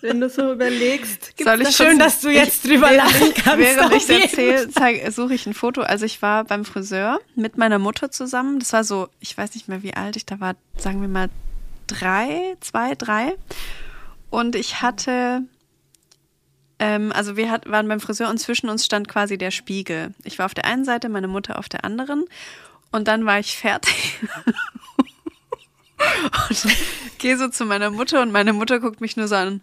Wenn du so überlegst. Gibt's Soll ich da Schön, dass du jetzt drüber lachen kannst. Während ich erzähle, suche ich ein Foto. Also ich war beim Friseur mit meiner Mutter zusammen. Das war so, ich weiß nicht mehr, wie alt ich da war. Sagen wir mal drei, zwei, drei. Und ich hatte, ähm, also wir hat, waren beim Friseur und zwischen uns stand quasi der Spiegel. Ich war auf der einen Seite, meine Mutter auf der anderen. Und dann war ich fertig. und gehe so zu meiner Mutter und meine Mutter guckt mich nur so an.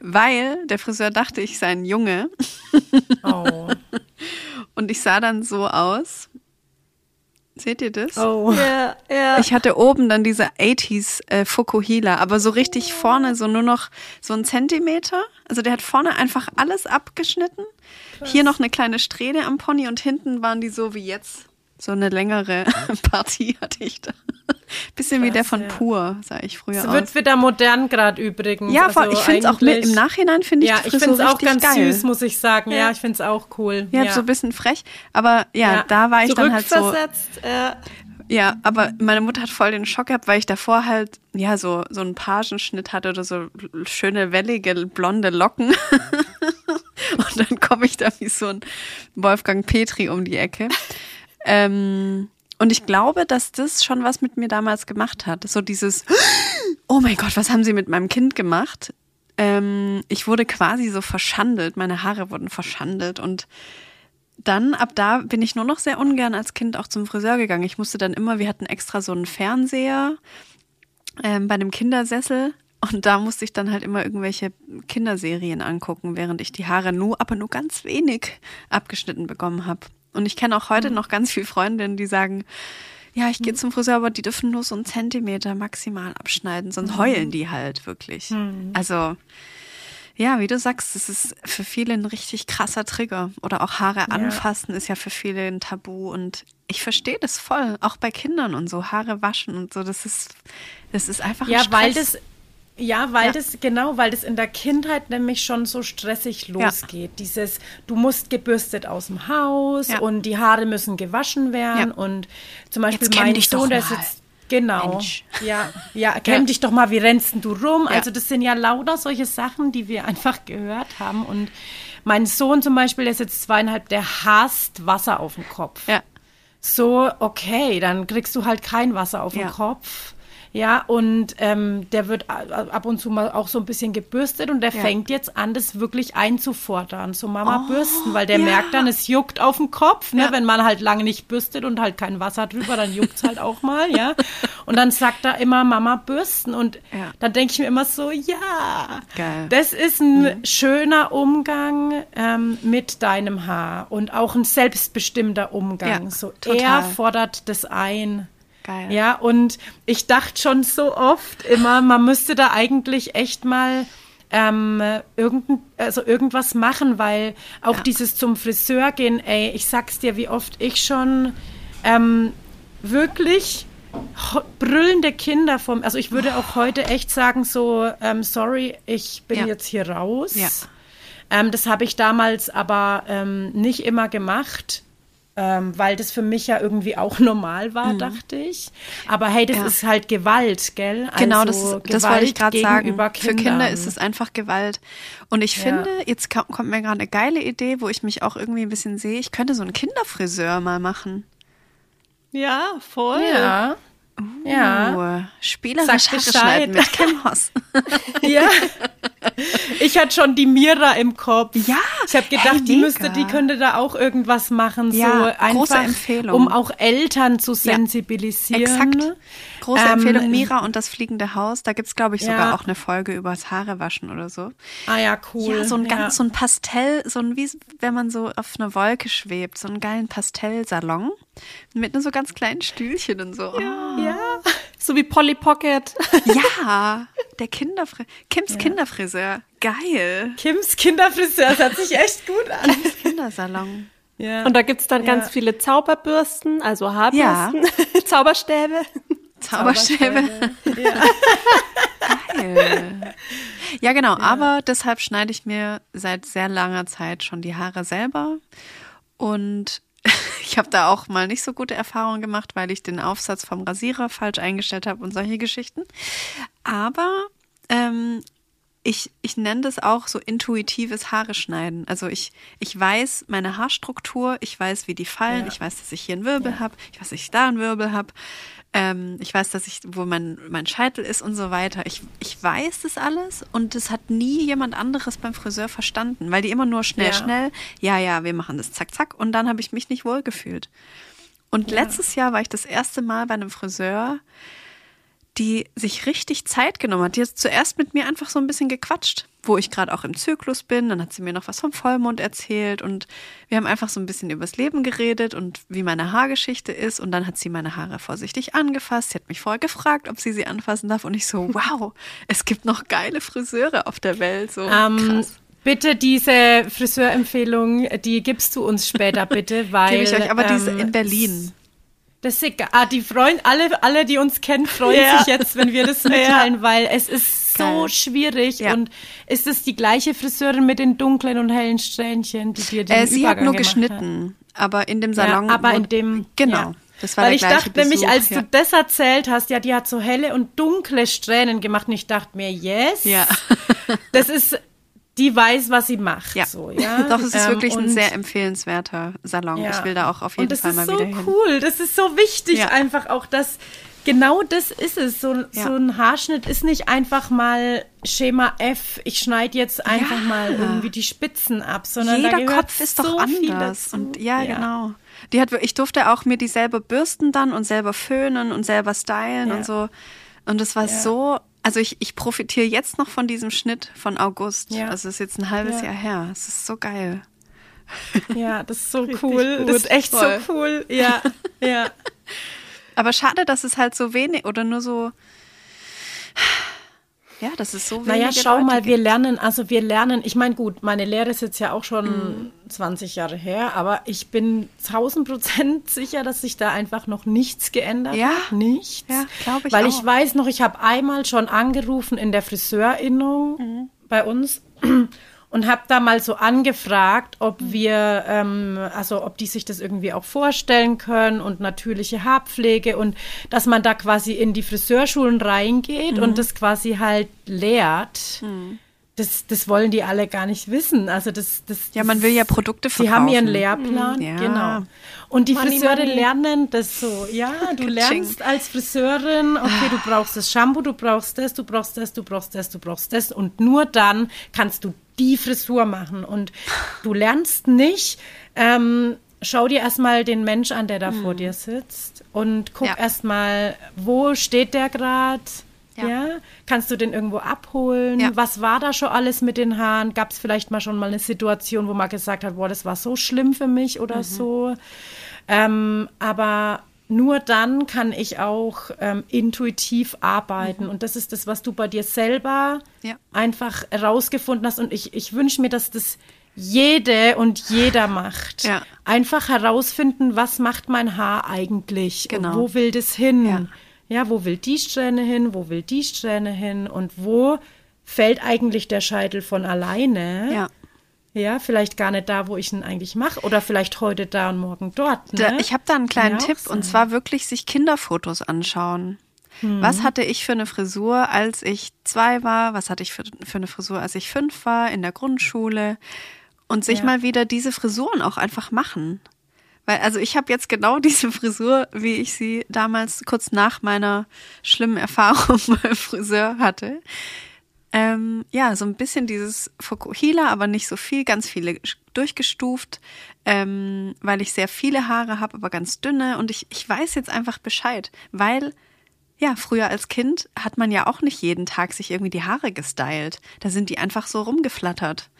Weil der Friseur dachte, ich sei ein Junge. Oh. Und ich sah dann so aus. Seht ihr das? Oh. Ja, ja. Ich hatte oben dann diese 80s äh, Fukuhila, aber so richtig vorne, so nur noch so ein Zentimeter. Also der hat vorne einfach alles abgeschnitten. Hier noch eine kleine Strähne am Pony und hinten waren die so wie jetzt. So eine längere Partie hatte ich da. Bisschen Krass, wie der von ja. Pur, sah ich früher. Es wird wieder modern gerade übrigens. Ja, also ich finde es auch im Nachhinein finde ich Ja, ich finde es auch ganz geil. süß, muss ich sagen. Ja, ja ich finde es auch cool. Ja, ja, so ein bisschen frech. Aber ja, da war ich dann halt so. Äh. Ja, aber meine Mutter hat voll den Schock gehabt, weil ich davor halt, ja, so, so einen Pagenschnitt hatte oder so schöne, wellige, blonde Locken. Und dann komme ich da wie so ein Wolfgang Petri um die Ecke. Ähm, und ich glaube, dass das schon was mit mir damals gemacht hat. So dieses, oh mein Gott, was haben sie mit meinem Kind gemacht? Ähm, ich wurde quasi so verschandelt, meine Haare wurden verschandelt und dann, ab da bin ich nur noch sehr ungern als Kind auch zum Friseur gegangen. Ich musste dann immer, wir hatten extra so einen Fernseher ähm, bei einem Kindersessel und da musste ich dann halt immer irgendwelche Kinderserien angucken, während ich die Haare nur, aber nur ganz wenig abgeschnitten bekommen habe. Und ich kenne auch heute mhm. noch ganz viele Freundinnen, die sagen, ja, ich gehe mhm. zum Friseur, aber die dürfen nur so einen Zentimeter maximal abschneiden, sonst mhm. heulen die halt wirklich. Mhm. Also, ja, wie du sagst, das ist für viele ein richtig krasser Trigger. Oder auch Haare ja. anfassen ist ja für viele ein Tabu. Und ich verstehe das voll, auch bei Kindern und so, Haare waschen und so, das ist, das ist einfach Ja, weil das, ja, weil ja. das, genau, weil das in der Kindheit nämlich schon so stressig losgeht. Ja. Dieses, du musst gebürstet aus dem Haus ja. und die Haare müssen gewaschen werden und zum Beispiel mein Sohn, der sitzt, genau, Mensch. ja, ja, kenn dich doch mal, wie rennst du rum? Also das sind ja lauter solche Sachen, die wir einfach gehört haben und mein Sohn zum Beispiel, der sitzt zweieinhalb, der hasst Wasser auf dem Kopf. Ja. So, okay, dann kriegst du halt kein Wasser auf dem Kopf ja, und ähm, der wird ab und zu mal auch so ein bisschen gebürstet und der ja. fängt jetzt an, das wirklich einzufordern. So Mama oh, bürsten, weil der ja. merkt dann, es juckt auf dem Kopf, ne? Ja. Wenn man halt lange nicht bürstet und halt kein Wasser drüber, dann juckt's halt auch mal, ja. Und dann sagt er immer Mama bürsten. Und dann denke ich mir immer so, ja, Geil. das ist ein mhm. schöner Umgang ähm, mit deinem Haar und auch ein selbstbestimmter Umgang. so total. er fordert das ein. Geil. Ja, und ich dachte schon so oft immer, man müsste da eigentlich echt mal ähm, irgend, also irgendwas machen, weil auch ja. dieses zum Friseur gehen, ey, ich sag's dir, wie oft ich schon ähm, wirklich brüllende Kinder vom, also ich würde auch heute echt sagen, so, ähm, sorry, ich bin ja. jetzt hier raus. Ja. Ähm, das habe ich damals aber ähm, nicht immer gemacht ähm, weil das für mich ja irgendwie auch normal war, mhm. dachte ich. Aber hey, das ja. ist halt Gewalt, gell? Also genau, das, das wollte ich gerade sagen. Kindern. Für Kinder ist es einfach Gewalt. Und ich ja. finde, jetzt kommt mir gerade eine geile Idee, wo ich mich auch irgendwie ein bisschen sehe. Ich könnte so einen Kinderfriseur mal machen. Ja, voll. Ja. Uh, ja. Spielerisch schneiden mit Kim Hoss. ja. Ich hatte schon die Mira im Kopf. Ja. Ich habe gedacht, hey, die müsste, die könnte da auch irgendwas machen. Ja, so einfach, große Empfehlung. Um auch Eltern zu sensibilisieren. Ja, exakt. Große ähm, Empfehlung, Mira und das fliegende Haus. Da gibt's glaube ich, sogar ja. auch eine Folge über das Haarewaschen oder so. Ah ja, cool. Ja, so ein ganz, so ein Pastell, so ein, wie wenn man so auf einer Wolke schwebt, so einen geilen Pastellsalon. Mit nur so ganz kleinen Stühlchen und so. Ja. Oh. ja. So wie Polly Pocket. Ja, der Kinderfriseur. Kims ja. Kinderfriseur. Geil. Kims Kinderfriseur, das hört sich echt gut an. Kims Kindersalon. Ja. Und da gibt's dann ja. ganz viele Zauberbürsten, also Haarbürsten, ja. Zauberstäbe. Zauberstäbe. Zauberstäbe. Ja. Geil. Ja, genau. Ja. Aber deshalb schneide ich mir seit sehr langer Zeit schon die Haare selber. Und ich habe da auch mal nicht so gute Erfahrungen gemacht, weil ich den Aufsatz vom Rasierer falsch eingestellt habe und solche Geschichten. Aber ähm, ich, ich nenne das auch so intuitives Haare schneiden. Also ich, ich weiß meine Haarstruktur, ich weiß, wie die fallen, ja. ich weiß, dass ich hier einen Wirbel ja. habe, ich weiß, dass ich da einen Wirbel habe. Ähm, ich weiß, dass ich, wo mein, mein Scheitel ist und so weiter. Ich, ich weiß das alles und das hat nie jemand anderes beim Friseur verstanden, weil die immer nur schnell, ja. schnell, ja, ja, wir machen das zack, zack und dann habe ich mich nicht wohl gefühlt. Und ja. letztes Jahr war ich das erste Mal bei einem Friseur, die sich richtig Zeit genommen hat. Die hat zuerst mit mir einfach so ein bisschen gequatscht, wo ich gerade auch im Zyklus bin. Dann hat sie mir noch was vom Vollmond erzählt und wir haben einfach so ein bisschen übers Leben geredet und wie meine Haargeschichte ist. Und dann hat sie meine Haare vorsichtig angefasst. Sie hat mich vorher gefragt, ob sie sie anfassen darf. Und ich so, wow, es gibt noch geile Friseure auf der Welt. So um, ähm, krass. Bitte diese Friseurempfehlung, die gibst du uns später bitte, weil. Gebe ich euch, aber ähm, diese in Berlin. Das ist egal. Ah, die freuen, alle, alle, die uns kennen, freuen Ja. sich jetzt, wenn wir das mitteilen, weil es ist so Geil. schwierig. Ja. Und ist es die gleiche Friseurin mit den dunklen und hellen Strähnchen, die dir den Äh, sie hat Übergang nur gemacht geschnitten, aber in dem Salon. Ja, aber in dem. Genau. Ja. Das war Weil der ich dachte nämlich, Besuch, als ja. du das erzählt hast, ja, die hat so helle und dunkle Strähnen gemacht und ich dachte mir, yes. Ja. Das ist, die weiß, was sie macht. Ja. So, ja. Doch, es ist Ähm, wirklich ein sehr empfehlenswerter Salon. ja. Ich will da auch auf jeden das Fall ist mal so wieder hin. cool. Das ist so wichtig, Ja. einfach auch, dass genau das ist es. So, Ja. so ein Haarschnitt ist nicht einfach mal Schema F. Ich schneide jetzt einfach mal irgendwie die Spitzen ab, sondern Jeder Kopf ist doch so viel anders. Und ja, genau. Die hat, ich durfte auch mir die selber bürsten dann und selber föhnen und selber stylen und so. Und es war so, also ich, ich profitiere jetzt noch von diesem Schnitt von August. Ja. Also es ist jetzt ein halbes Ja. Jahr her. Es ist so geil. Ja, das ist so cool. gut. Das ist echt Voll. so cool. Ja, ja. Aber schade, dass es halt so wenig oder nur so. Ja, das ist so wenig. Naja, schau mal, wir lernen, also wir lernen, ich meine, gut, meine Lehre ist jetzt ja auch schon Mhm. 20 Jahre her, aber ich bin 1000 Prozent sicher, dass sich da einfach noch nichts geändert Ja. hat. Nichts. Ja, glaub ich Weil auch. ich weiß noch, ich habe einmal schon angerufen in der Friseurinnung Mhm. bei uns und habe da mal so angefragt, ob wir, ähm, also ob die sich das irgendwie auch vorstellen können und natürliche Haarpflege und dass man da quasi in die Friseurschulen reingeht Mhm. und das quasi halt lehrt. Das, das wollen die alle gar nicht wissen. Also das, das, Ja, man will ja Produkte Sie haben ihren verkaufen. Lehrplan, Ja. genau. Und die Money, Friseure money. lernen das so. Ja, du lernst als Friseurin, okay, du brauchst das Shampoo, du brauchst das, du brauchst das, du brauchst das, du brauchst das. Und nur dann kannst du die Frisur machen. Und du lernst nicht, ähm, schau dir erstmal den Mensch an, der da vor dir sitzt und guck Ja. erstmal, wo steht der gerade? Ja. Ja. kannst du den irgendwo abholen? Ja. Was war da schon alles mit den Haaren? Gab es vielleicht mal schon mal eine Situation, wo man gesagt hat, boah, das war so schlimm für mich oder Mhm. so? Ähm, aber nur dann kann ich auch ähm, intuitiv arbeiten. Und das ist das, was du bei dir selber Mhm. Ja. einfach herausgefunden hast. Und ich, ich wünsche mir, dass das jede und jeder macht. Ja. Einfach herausfinden, was macht mein Haar eigentlich? Genau. Und wo will das hin? Ja. Ja, wo will die Strähne hin? Wo will die Strähne hin? Und wo fällt eigentlich der Scheitel von alleine? Ja. Ja, vielleicht gar nicht da, wo ich ihn eigentlich mache. Oder vielleicht heute da und morgen dort. Ne? Da, ich habe da einen kleinen ja Tipp auch und zwar wirklich sich Kinderfotos anschauen. Was hatte ich für eine Frisur, als ich zwei war? Was hatte ich für, für eine Frisur, als ich fünf war in der Grundschule? Und sich Ja. mal wieder diese Frisuren auch einfach machen. Weil, also ich habe jetzt genau diese Frisur, wie ich sie damals kurz nach meiner schlimmen Erfahrung beim Friseur hatte. Ähm, ja, so ein bisschen dieses Fokuhila, aber nicht so viel, ganz viele durchgestuft, ähm, weil ich sehr viele Haare habe, aber ganz dünne. Und ich, ich weiß jetzt einfach Bescheid, weil ja, früher als Kind hat man ja auch nicht jeden Tag sich irgendwie die Haare gestylt. Da sind die einfach so rumgeflattert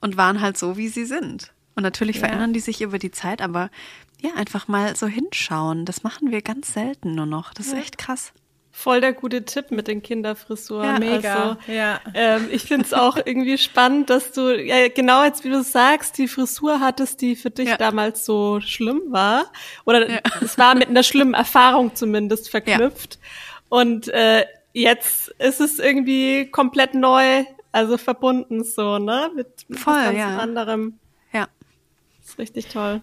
und waren halt so, wie sie sind. Und natürlich Ja. verändern die sich über die Zeit, aber ja, einfach mal so hinschauen. Das machen wir ganz selten nur noch. Das ist echt krass. Voll der gute Tipp mit den Kinderfrisuren. Ja, mega. Also, ja. ähm, ich finde es auch irgendwie spannend, dass du, ja, genau jetzt wie du sagst, die Frisur hattest, die für dich Ja. damals so schlimm war. Oder es war mit einer schlimmen Erfahrung zumindest verknüpft. Und äh, jetzt ist es irgendwie komplett neu, also verbunden so, ne? Mit, mit Voll, was ganz ja. anderem. Ja. ist richtig toll.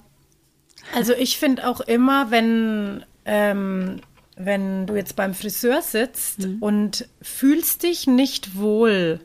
Also ich finde auch immer, wenn, ähm, wenn du jetzt beim Friseur sitzt Mhm. und fühlst dich nicht wohl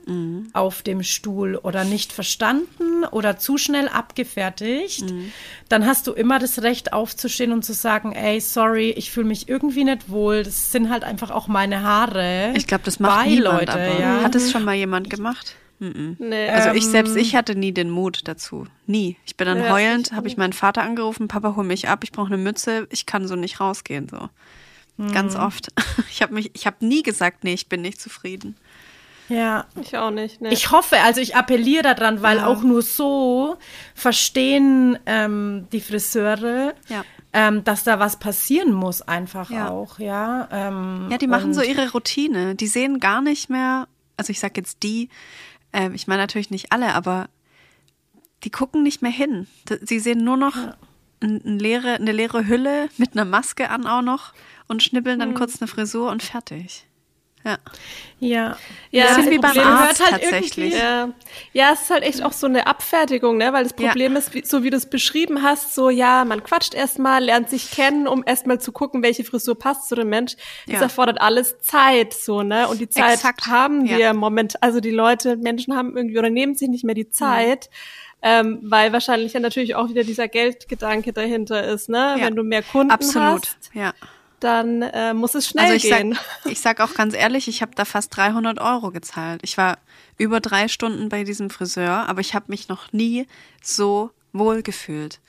auf dem Stuhl oder nicht verstanden oder zu schnell abgefertigt, Mhm. dann hast du immer das Recht aufzustehen und zu sagen, ey, sorry, ich fühle mich irgendwie nicht wohl. Das sind halt einfach auch meine Haare. Ich glaube, das macht Bye, niemand, Leute, aber ja. hat es schon mal jemand gemacht? Mhm. Nee, Also Ähm, ich selbst, ich hatte nie den Mut dazu. Nie. Ich bin dann Ja, heulend, habe ich meinen Vater angerufen, Papa, hol mich ab, ich brauche eine Mütze, ich kann so nicht rausgehen. So. Mhm. Ganz oft. Ich habe mich, ich habe nie gesagt, nee, ich bin nicht zufrieden. ja. ich auch nicht. Nee. Ich hoffe, also ich appelliere daran, weil Ja. auch nur so verstehen ähm, die Friseure, Ja. ähm, dass da was passieren muss, einfach Ja. auch, ja. Ähm, Ja, die machen so ihre Routine. Die sehen gar nicht mehr, also ich sag jetzt die, ähm, ich meine natürlich nicht alle, aber die gucken nicht mehr hin. Sie sehen nur noch eine leere, eine leere Hülle mit einer Maske an auch noch und schnippeln dann Mhm. kurz eine Frisur und fertig. Ja. Ja. Ja, das wie beim Problem Arzt hört halt tatsächlich. Ja. ja, es ist halt echt auch so eine Abfertigung, ne? Weil das Ja. Problem ist, wie, so wie du es beschrieben hast, so ja, man quatscht erstmal, lernt sich kennen, um erstmal zu gucken, welche Frisur passt zu dem Mensch. Das Ja. erfordert alles Zeit, so, ne? Und die Zeit Exakt. haben wir Ja. im Moment, also die Leute, Menschen haben irgendwie oder nehmen sich nicht mehr die Zeit. Ähm, weil wahrscheinlich ja natürlich auch wieder dieser Geldgedanke dahinter ist, ne? Ja. Wenn du mehr Kunden Absolut. hast, Ja. Dann äh, muss es schnell Also ich gehen. sag, ich sag auch ganz ehrlich, ich habe da fast 300 Euro gezahlt. Ich war über drei Stunden bei diesem Friseur, aber ich habe mich noch nie so wohl gefühlt.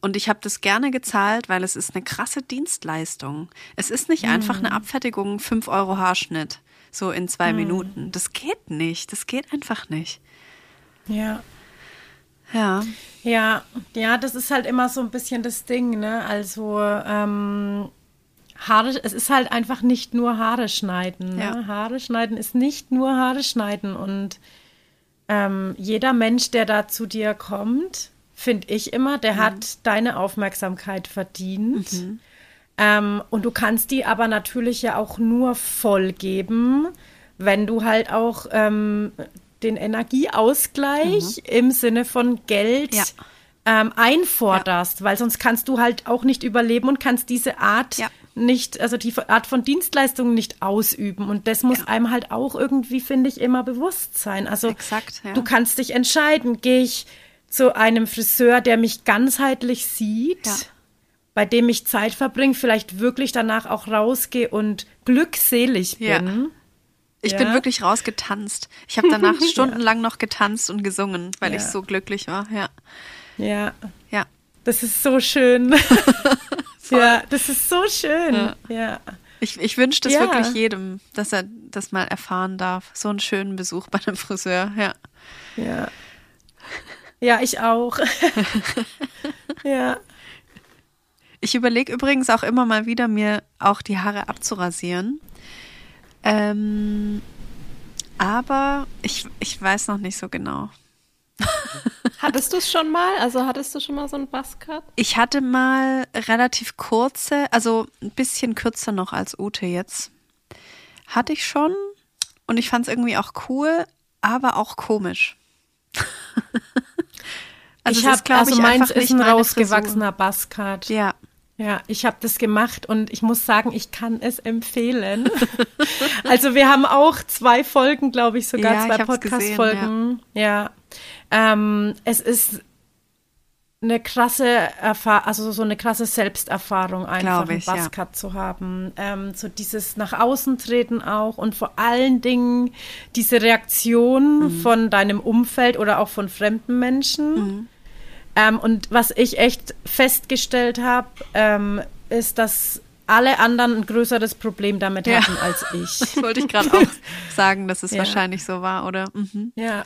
Und ich habe das gerne gezahlt, weil es ist eine krasse Dienstleistung. Es ist nicht einfach eine Abfertigung, 5 Euro Haarschnitt, so in zwei Minuten. Das geht nicht. Das geht einfach nicht. Ja. Ja. Ja, ja, das ist halt immer so ein bisschen das Ding, ne? Also ähm, Haare, es ist halt einfach nicht nur Haare schneiden. Ne? Ja. Haare schneiden ist nicht nur Haare schneiden und ähm, jeder Mensch, der da zu dir kommt, finde ich immer, der hat deine Aufmerksamkeit verdient. Ähm, und du kannst die aber natürlich ja auch nur voll geben, wenn du halt auch ähm, den Energieausgleich im Sinne von Geld Ja. ähm, einforderst, weil sonst kannst du halt auch nicht überleben und kannst diese Art Ja. Nicht, also die Art von Dienstleistung nicht ausüben. Und das muss einem halt auch irgendwie, finde ich, immer bewusst sein. Also Exakt, ja. du kannst dich entscheiden, gehe ich zu einem Friseur, der mich ganzheitlich sieht, Ja. bei dem ich Zeit verbringe, vielleicht wirklich danach auch rausgehe und glückselig Ja. bin. Ich Ja. bin wirklich rausgetanzt. Ich habe danach stundenlang noch getanzt und gesungen, weil Ja. ich so glücklich war. Ja. Ja, Ja. das ist so schön. ja, das ist so schön. Ja. ja. Ich, ich wünsche das Ja. wirklich jedem, dass er das mal erfahren darf. So einen schönen Besuch bei einem Friseur, ja. Ja. Ja, ich auch. ja. Ich überlege übrigens auch immer mal wieder, mir auch die Haare abzurasieren. Ähm, aber ich, ich weiß noch nicht so genau. Hattest du es schon mal? Also hattest du schon mal so einen Buzzcut? Ich hatte mal relativ kurze, also ein bisschen kürzer noch als Ute jetzt. Hatte ich schon und ich fand es irgendwie auch cool, aber auch komisch. also ich habe, also ich, meins ist ein rausgewachsener Buzzcut. Ja, Ja, ich habe das gemacht und ich muss sagen, ich kann es empfehlen. also wir haben auch zwei Folgen, glaube ich, sogar Ja, zwei Podcast-Folgen. Ja, Ähm, es ist eine krasse Erfahrung, also so eine krasse Selbsterfahrung einfach, ich, einen ja. Buzzcut zu haben. Ähm, so dieses nach außen treten auch und vor allen Dingen diese Reaktion Mhm. von deinem Umfeld oder auch von fremden Menschen. Mhm. Ähm, und was ich echt festgestellt habe, ähm, ist, dass alle anderen ein größeres Problem damit Ja. hatten als ich. das wollte ich gerade auch sagen, dass es Ja. wahrscheinlich so war, oder? Mhm. Ja.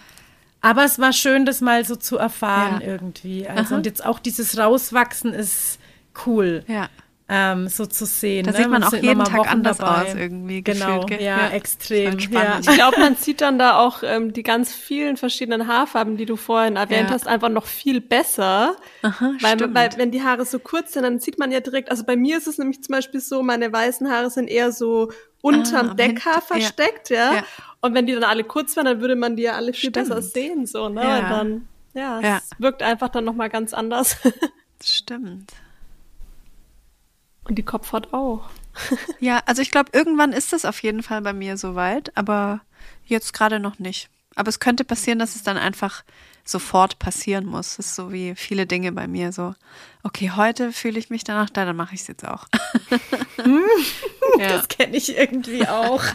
Aber es war schön, das mal so zu erfahren Ja. irgendwie. Also Aha. und jetzt auch dieses Rauswachsen ist cool, Ja. ähm, so zu sehen. Da ne? sieht man Man auch jeden Tag Wochen anders dabei. aus irgendwie. Genau, gefühlt, gell? ja, extrem. Ja. spannend. Ich glaube, man sieht dann da auch ähm, die ganz vielen verschiedenen Haarfarben, die du vorhin erwähnt Ja. hast, einfach noch viel besser. Aha, Weil, stimmt. weil wenn die Haare so kurz sind, dann sieht man ja direkt, also bei mir ist es nämlich zum Beispiel so, meine weißen Haare sind eher so unterm Ah, Deckhaar ja. versteckt, ja. Ja. Und wenn die dann alle kurz wären, dann würde man die ja alle viel Stimmt. besser sehen, so, ne? Ja. Und dann, ja, Ja. es wirkt einfach dann nochmal ganz anders. Stimmt. Und die Kopfhaut auch. Ja, also ich glaube, irgendwann ist es auf jeden Fall bei mir soweit, aber jetzt gerade noch nicht. Aber es könnte passieren, dass es dann einfach sofort passieren muss. Das ist so wie viele Dinge bei mir so. Okay, heute fühle ich mich danach, da, dann mache ich es jetzt auch. ja. Das kenne ich irgendwie auch.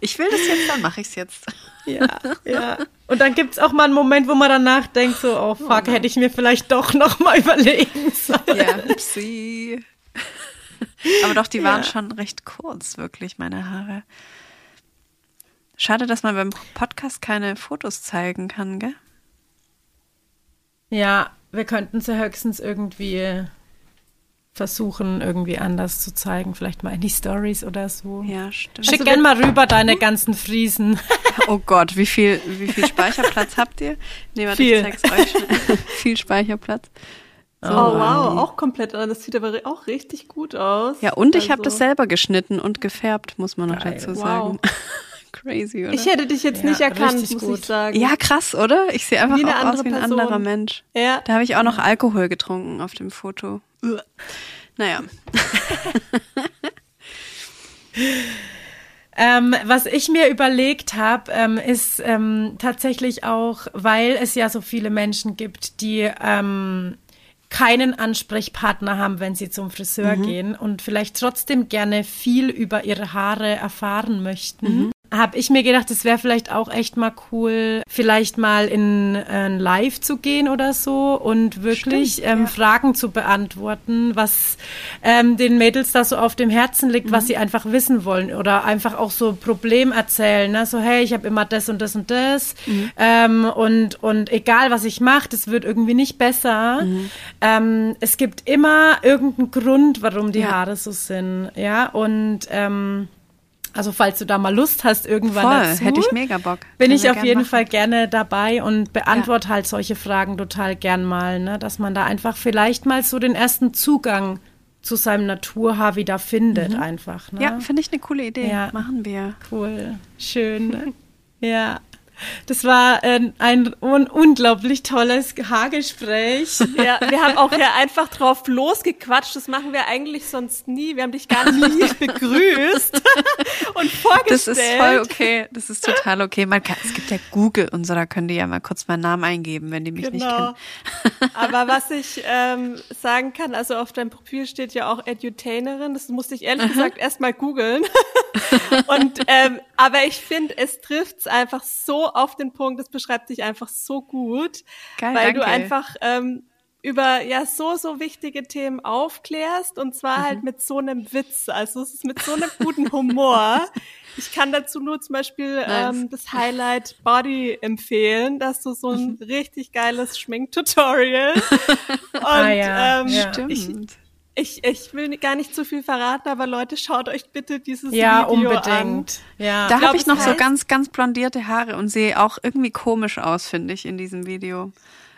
Ich will das jetzt, dann mache ich es jetzt. ja, ja. Und dann gibt's auch mal einen Moment, wo man danach denkt, so, oh fuck, hätte ich mir vielleicht doch noch mal überlegen sollen. Ja, upsie. Aber doch, die waren Ja. schon recht kurz, wirklich, meine Haare. Schade, dass man beim Podcast keine Fotos zeigen kann, gell? Ja, wir könnten sie höchstens irgendwie versuchen, irgendwie anders zu zeigen. Vielleicht mal in die Stories oder so. Ja, stimmt. Schick Also gern wir- mal rüber deine ganzen Friesen. Oh Gott, wie viel, wie viel Speicherplatz habt ihr? Nee, warte, Viel. ich zeig's euch schnell. viel Speicherplatz. So oh wow, auch komplett. Das sieht aber auch richtig gut aus. Ja, und ich also. habe das selber geschnitten und gefärbt, muss man noch Geil. dazu sagen. Wow. Crazy, oder? Ich hätte dich jetzt ja, nicht erkannt, muss gut. ich sagen. Ja, krass, oder? Ich sehe einfach auch aus wie ein Person. anderer Mensch. Ja. Da habe ich auch noch Alkohol getrunken auf dem Foto. Naja. Ähm, was ich mir überlegt habe, ähm, ist ähm, tatsächlich auch, weil es ja so viele Menschen gibt, die ähm, keinen Ansprechpartner haben, wenn sie zum Friseur mhm. gehen und vielleicht trotzdem gerne viel über ihre Haare erfahren möchten. Mhm habe ich mir gedacht, es wäre vielleicht auch echt mal cool, vielleicht mal in ein Live zu gehen oder so und wirklich Stimmt, ähm, ja. Fragen zu beantworten, was ähm, den Mädels da so auf dem Herzen liegt, mhm. was sie einfach wissen wollen oder einfach auch so Problem erzählen, ne? so hey, ich habe immer das und das und das mhm. ähm, und und egal was ich mache, das wird irgendwie nicht besser. Mhm. Ähm, es gibt immer irgendeinen Grund, warum die ja. Haare so sind, ja und ähm, also falls du da mal Lust hast, irgendwann Voll, dazu, hätte ich mega Bock. Bin ich auf jeden machen. Fall gerne dabei und beantworte ja. halt solche Fragen total gern mal, ne? dass man da einfach vielleicht mal so den ersten Zugang zu seinem Naturhaar wieder findet mhm. einfach. Ne? Ja, finde ich eine coole Idee. Ja. Machen wir. Cool, schön. ja. Das war ein, ein un unglaublich tolles Haargespräch. Ja, wir haben auch ja einfach drauf losgequatscht. Das machen wir eigentlich sonst nie. Wir haben dich gar nicht begrüßt und vorgestellt. Das ist voll okay. Das ist total okay. Man kann, es gibt ja Google und so, da können die ja mal kurz meinen Namen eingeben, wenn die mich genau. nicht kennen. Aber was ich ähm, sagen kann, also auf deinem Profil steht ja auch Edutainerin. Das musste ich ehrlich gesagt erst mal googeln. und ähm, aber ich finde, es trifft's einfach so auf den Punkt, das beschreibt dich einfach so gut, Geil, weil danke. du einfach ähm, über ja so so wichtige Themen aufklärst und zwar halt mhm. halt mit so einem Witz, also es ist mit so einem guten Humor. Ich kann dazu nur zum Beispiel ähm, das Highlight Body empfehlen, dass du so ein mhm. richtig geiles Schminktutorial und ah, ja. Ähm, ja. Ich, ich, ich will gar nicht zu viel verraten, aber Leute, schaut euch bitte dieses ja, Video unbedingt. an. Ja, Da habe ich noch so ganz, ganz blondierte Haare und sehe auch irgendwie komisch aus, finde ich, in diesem Video.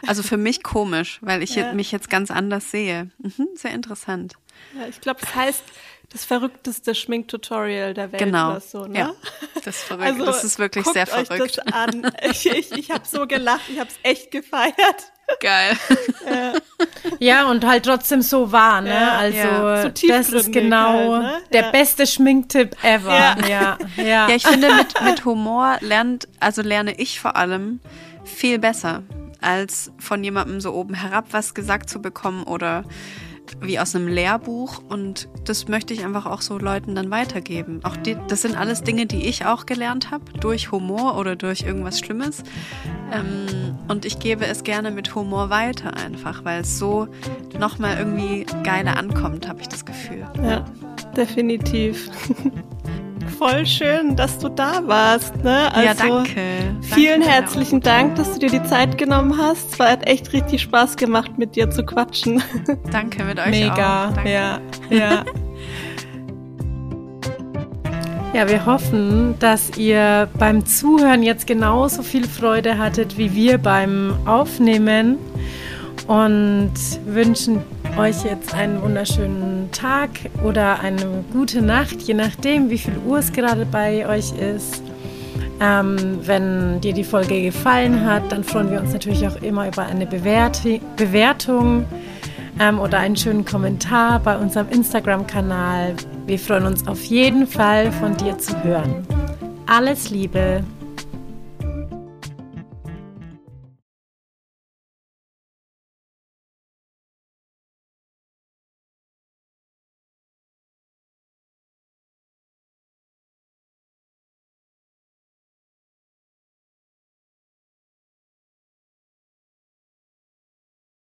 Also für mich komisch, weil ich ja. mich jetzt ganz anders sehe. Mhm, sehr interessant. Ja, ich glaube, es heißt das verrückteste Schminktutorial der Welt genau. oder so, ne? Ja, das ist verrückt. Also, das ist wirklich sehr verrückt. Euch das an. Ich, ich, ich habe so gelacht, ich habe es echt gefeiert. Geil. Ja. ja. und halt trotzdem so wahr, ne? Ja, also ja. So das ist genau halt, ne? der beste Schminktipp ever. Ja, ja. ja. ich finde mit, mit Humor lernt, also lerne ich vor allem viel besser, als von jemandem so oben herab was gesagt zu bekommen oder wie aus einem Lehrbuch und das möchte ich einfach auch so Leuten dann weitergeben. Auch die, das sind alles Dinge, die ich auch gelernt habe, durch Humor oder durch irgendwas Schlimmes. Ähm, und ich gebe es gerne mit Humor weiter einfach, weil es so nochmal irgendwie geiler ankommt, habe ich das Gefühl. Ja, definitiv. voll schön, dass du da warst. Ne? Also, ja, danke. Vielen danke herzlichen Dank, dass du dir die Zeit genommen hast. Es hat echt richtig Spaß gemacht, mit dir zu quatschen. Danke, mit euch Mega, auch. Mega, ja, ja. Ja, wir hoffen, dass ihr beim Zuhören jetzt genauso viel Freude hattet wie wir beim Aufnehmen und wünschen euch jetzt einen wunderschönen Tag oder eine gute Nacht, je nachdem, wie viel Uhr es gerade bei euch ist. Ähm, wenn dir die Folge gefallen hat, dann freuen wir uns natürlich auch immer über eine Bewert Bewertung ähm, oder einen schönen Kommentar bei unserem Instagram-Kanal. Wir freuen uns auf jeden Fall, von dir zu hören. Alles Liebe!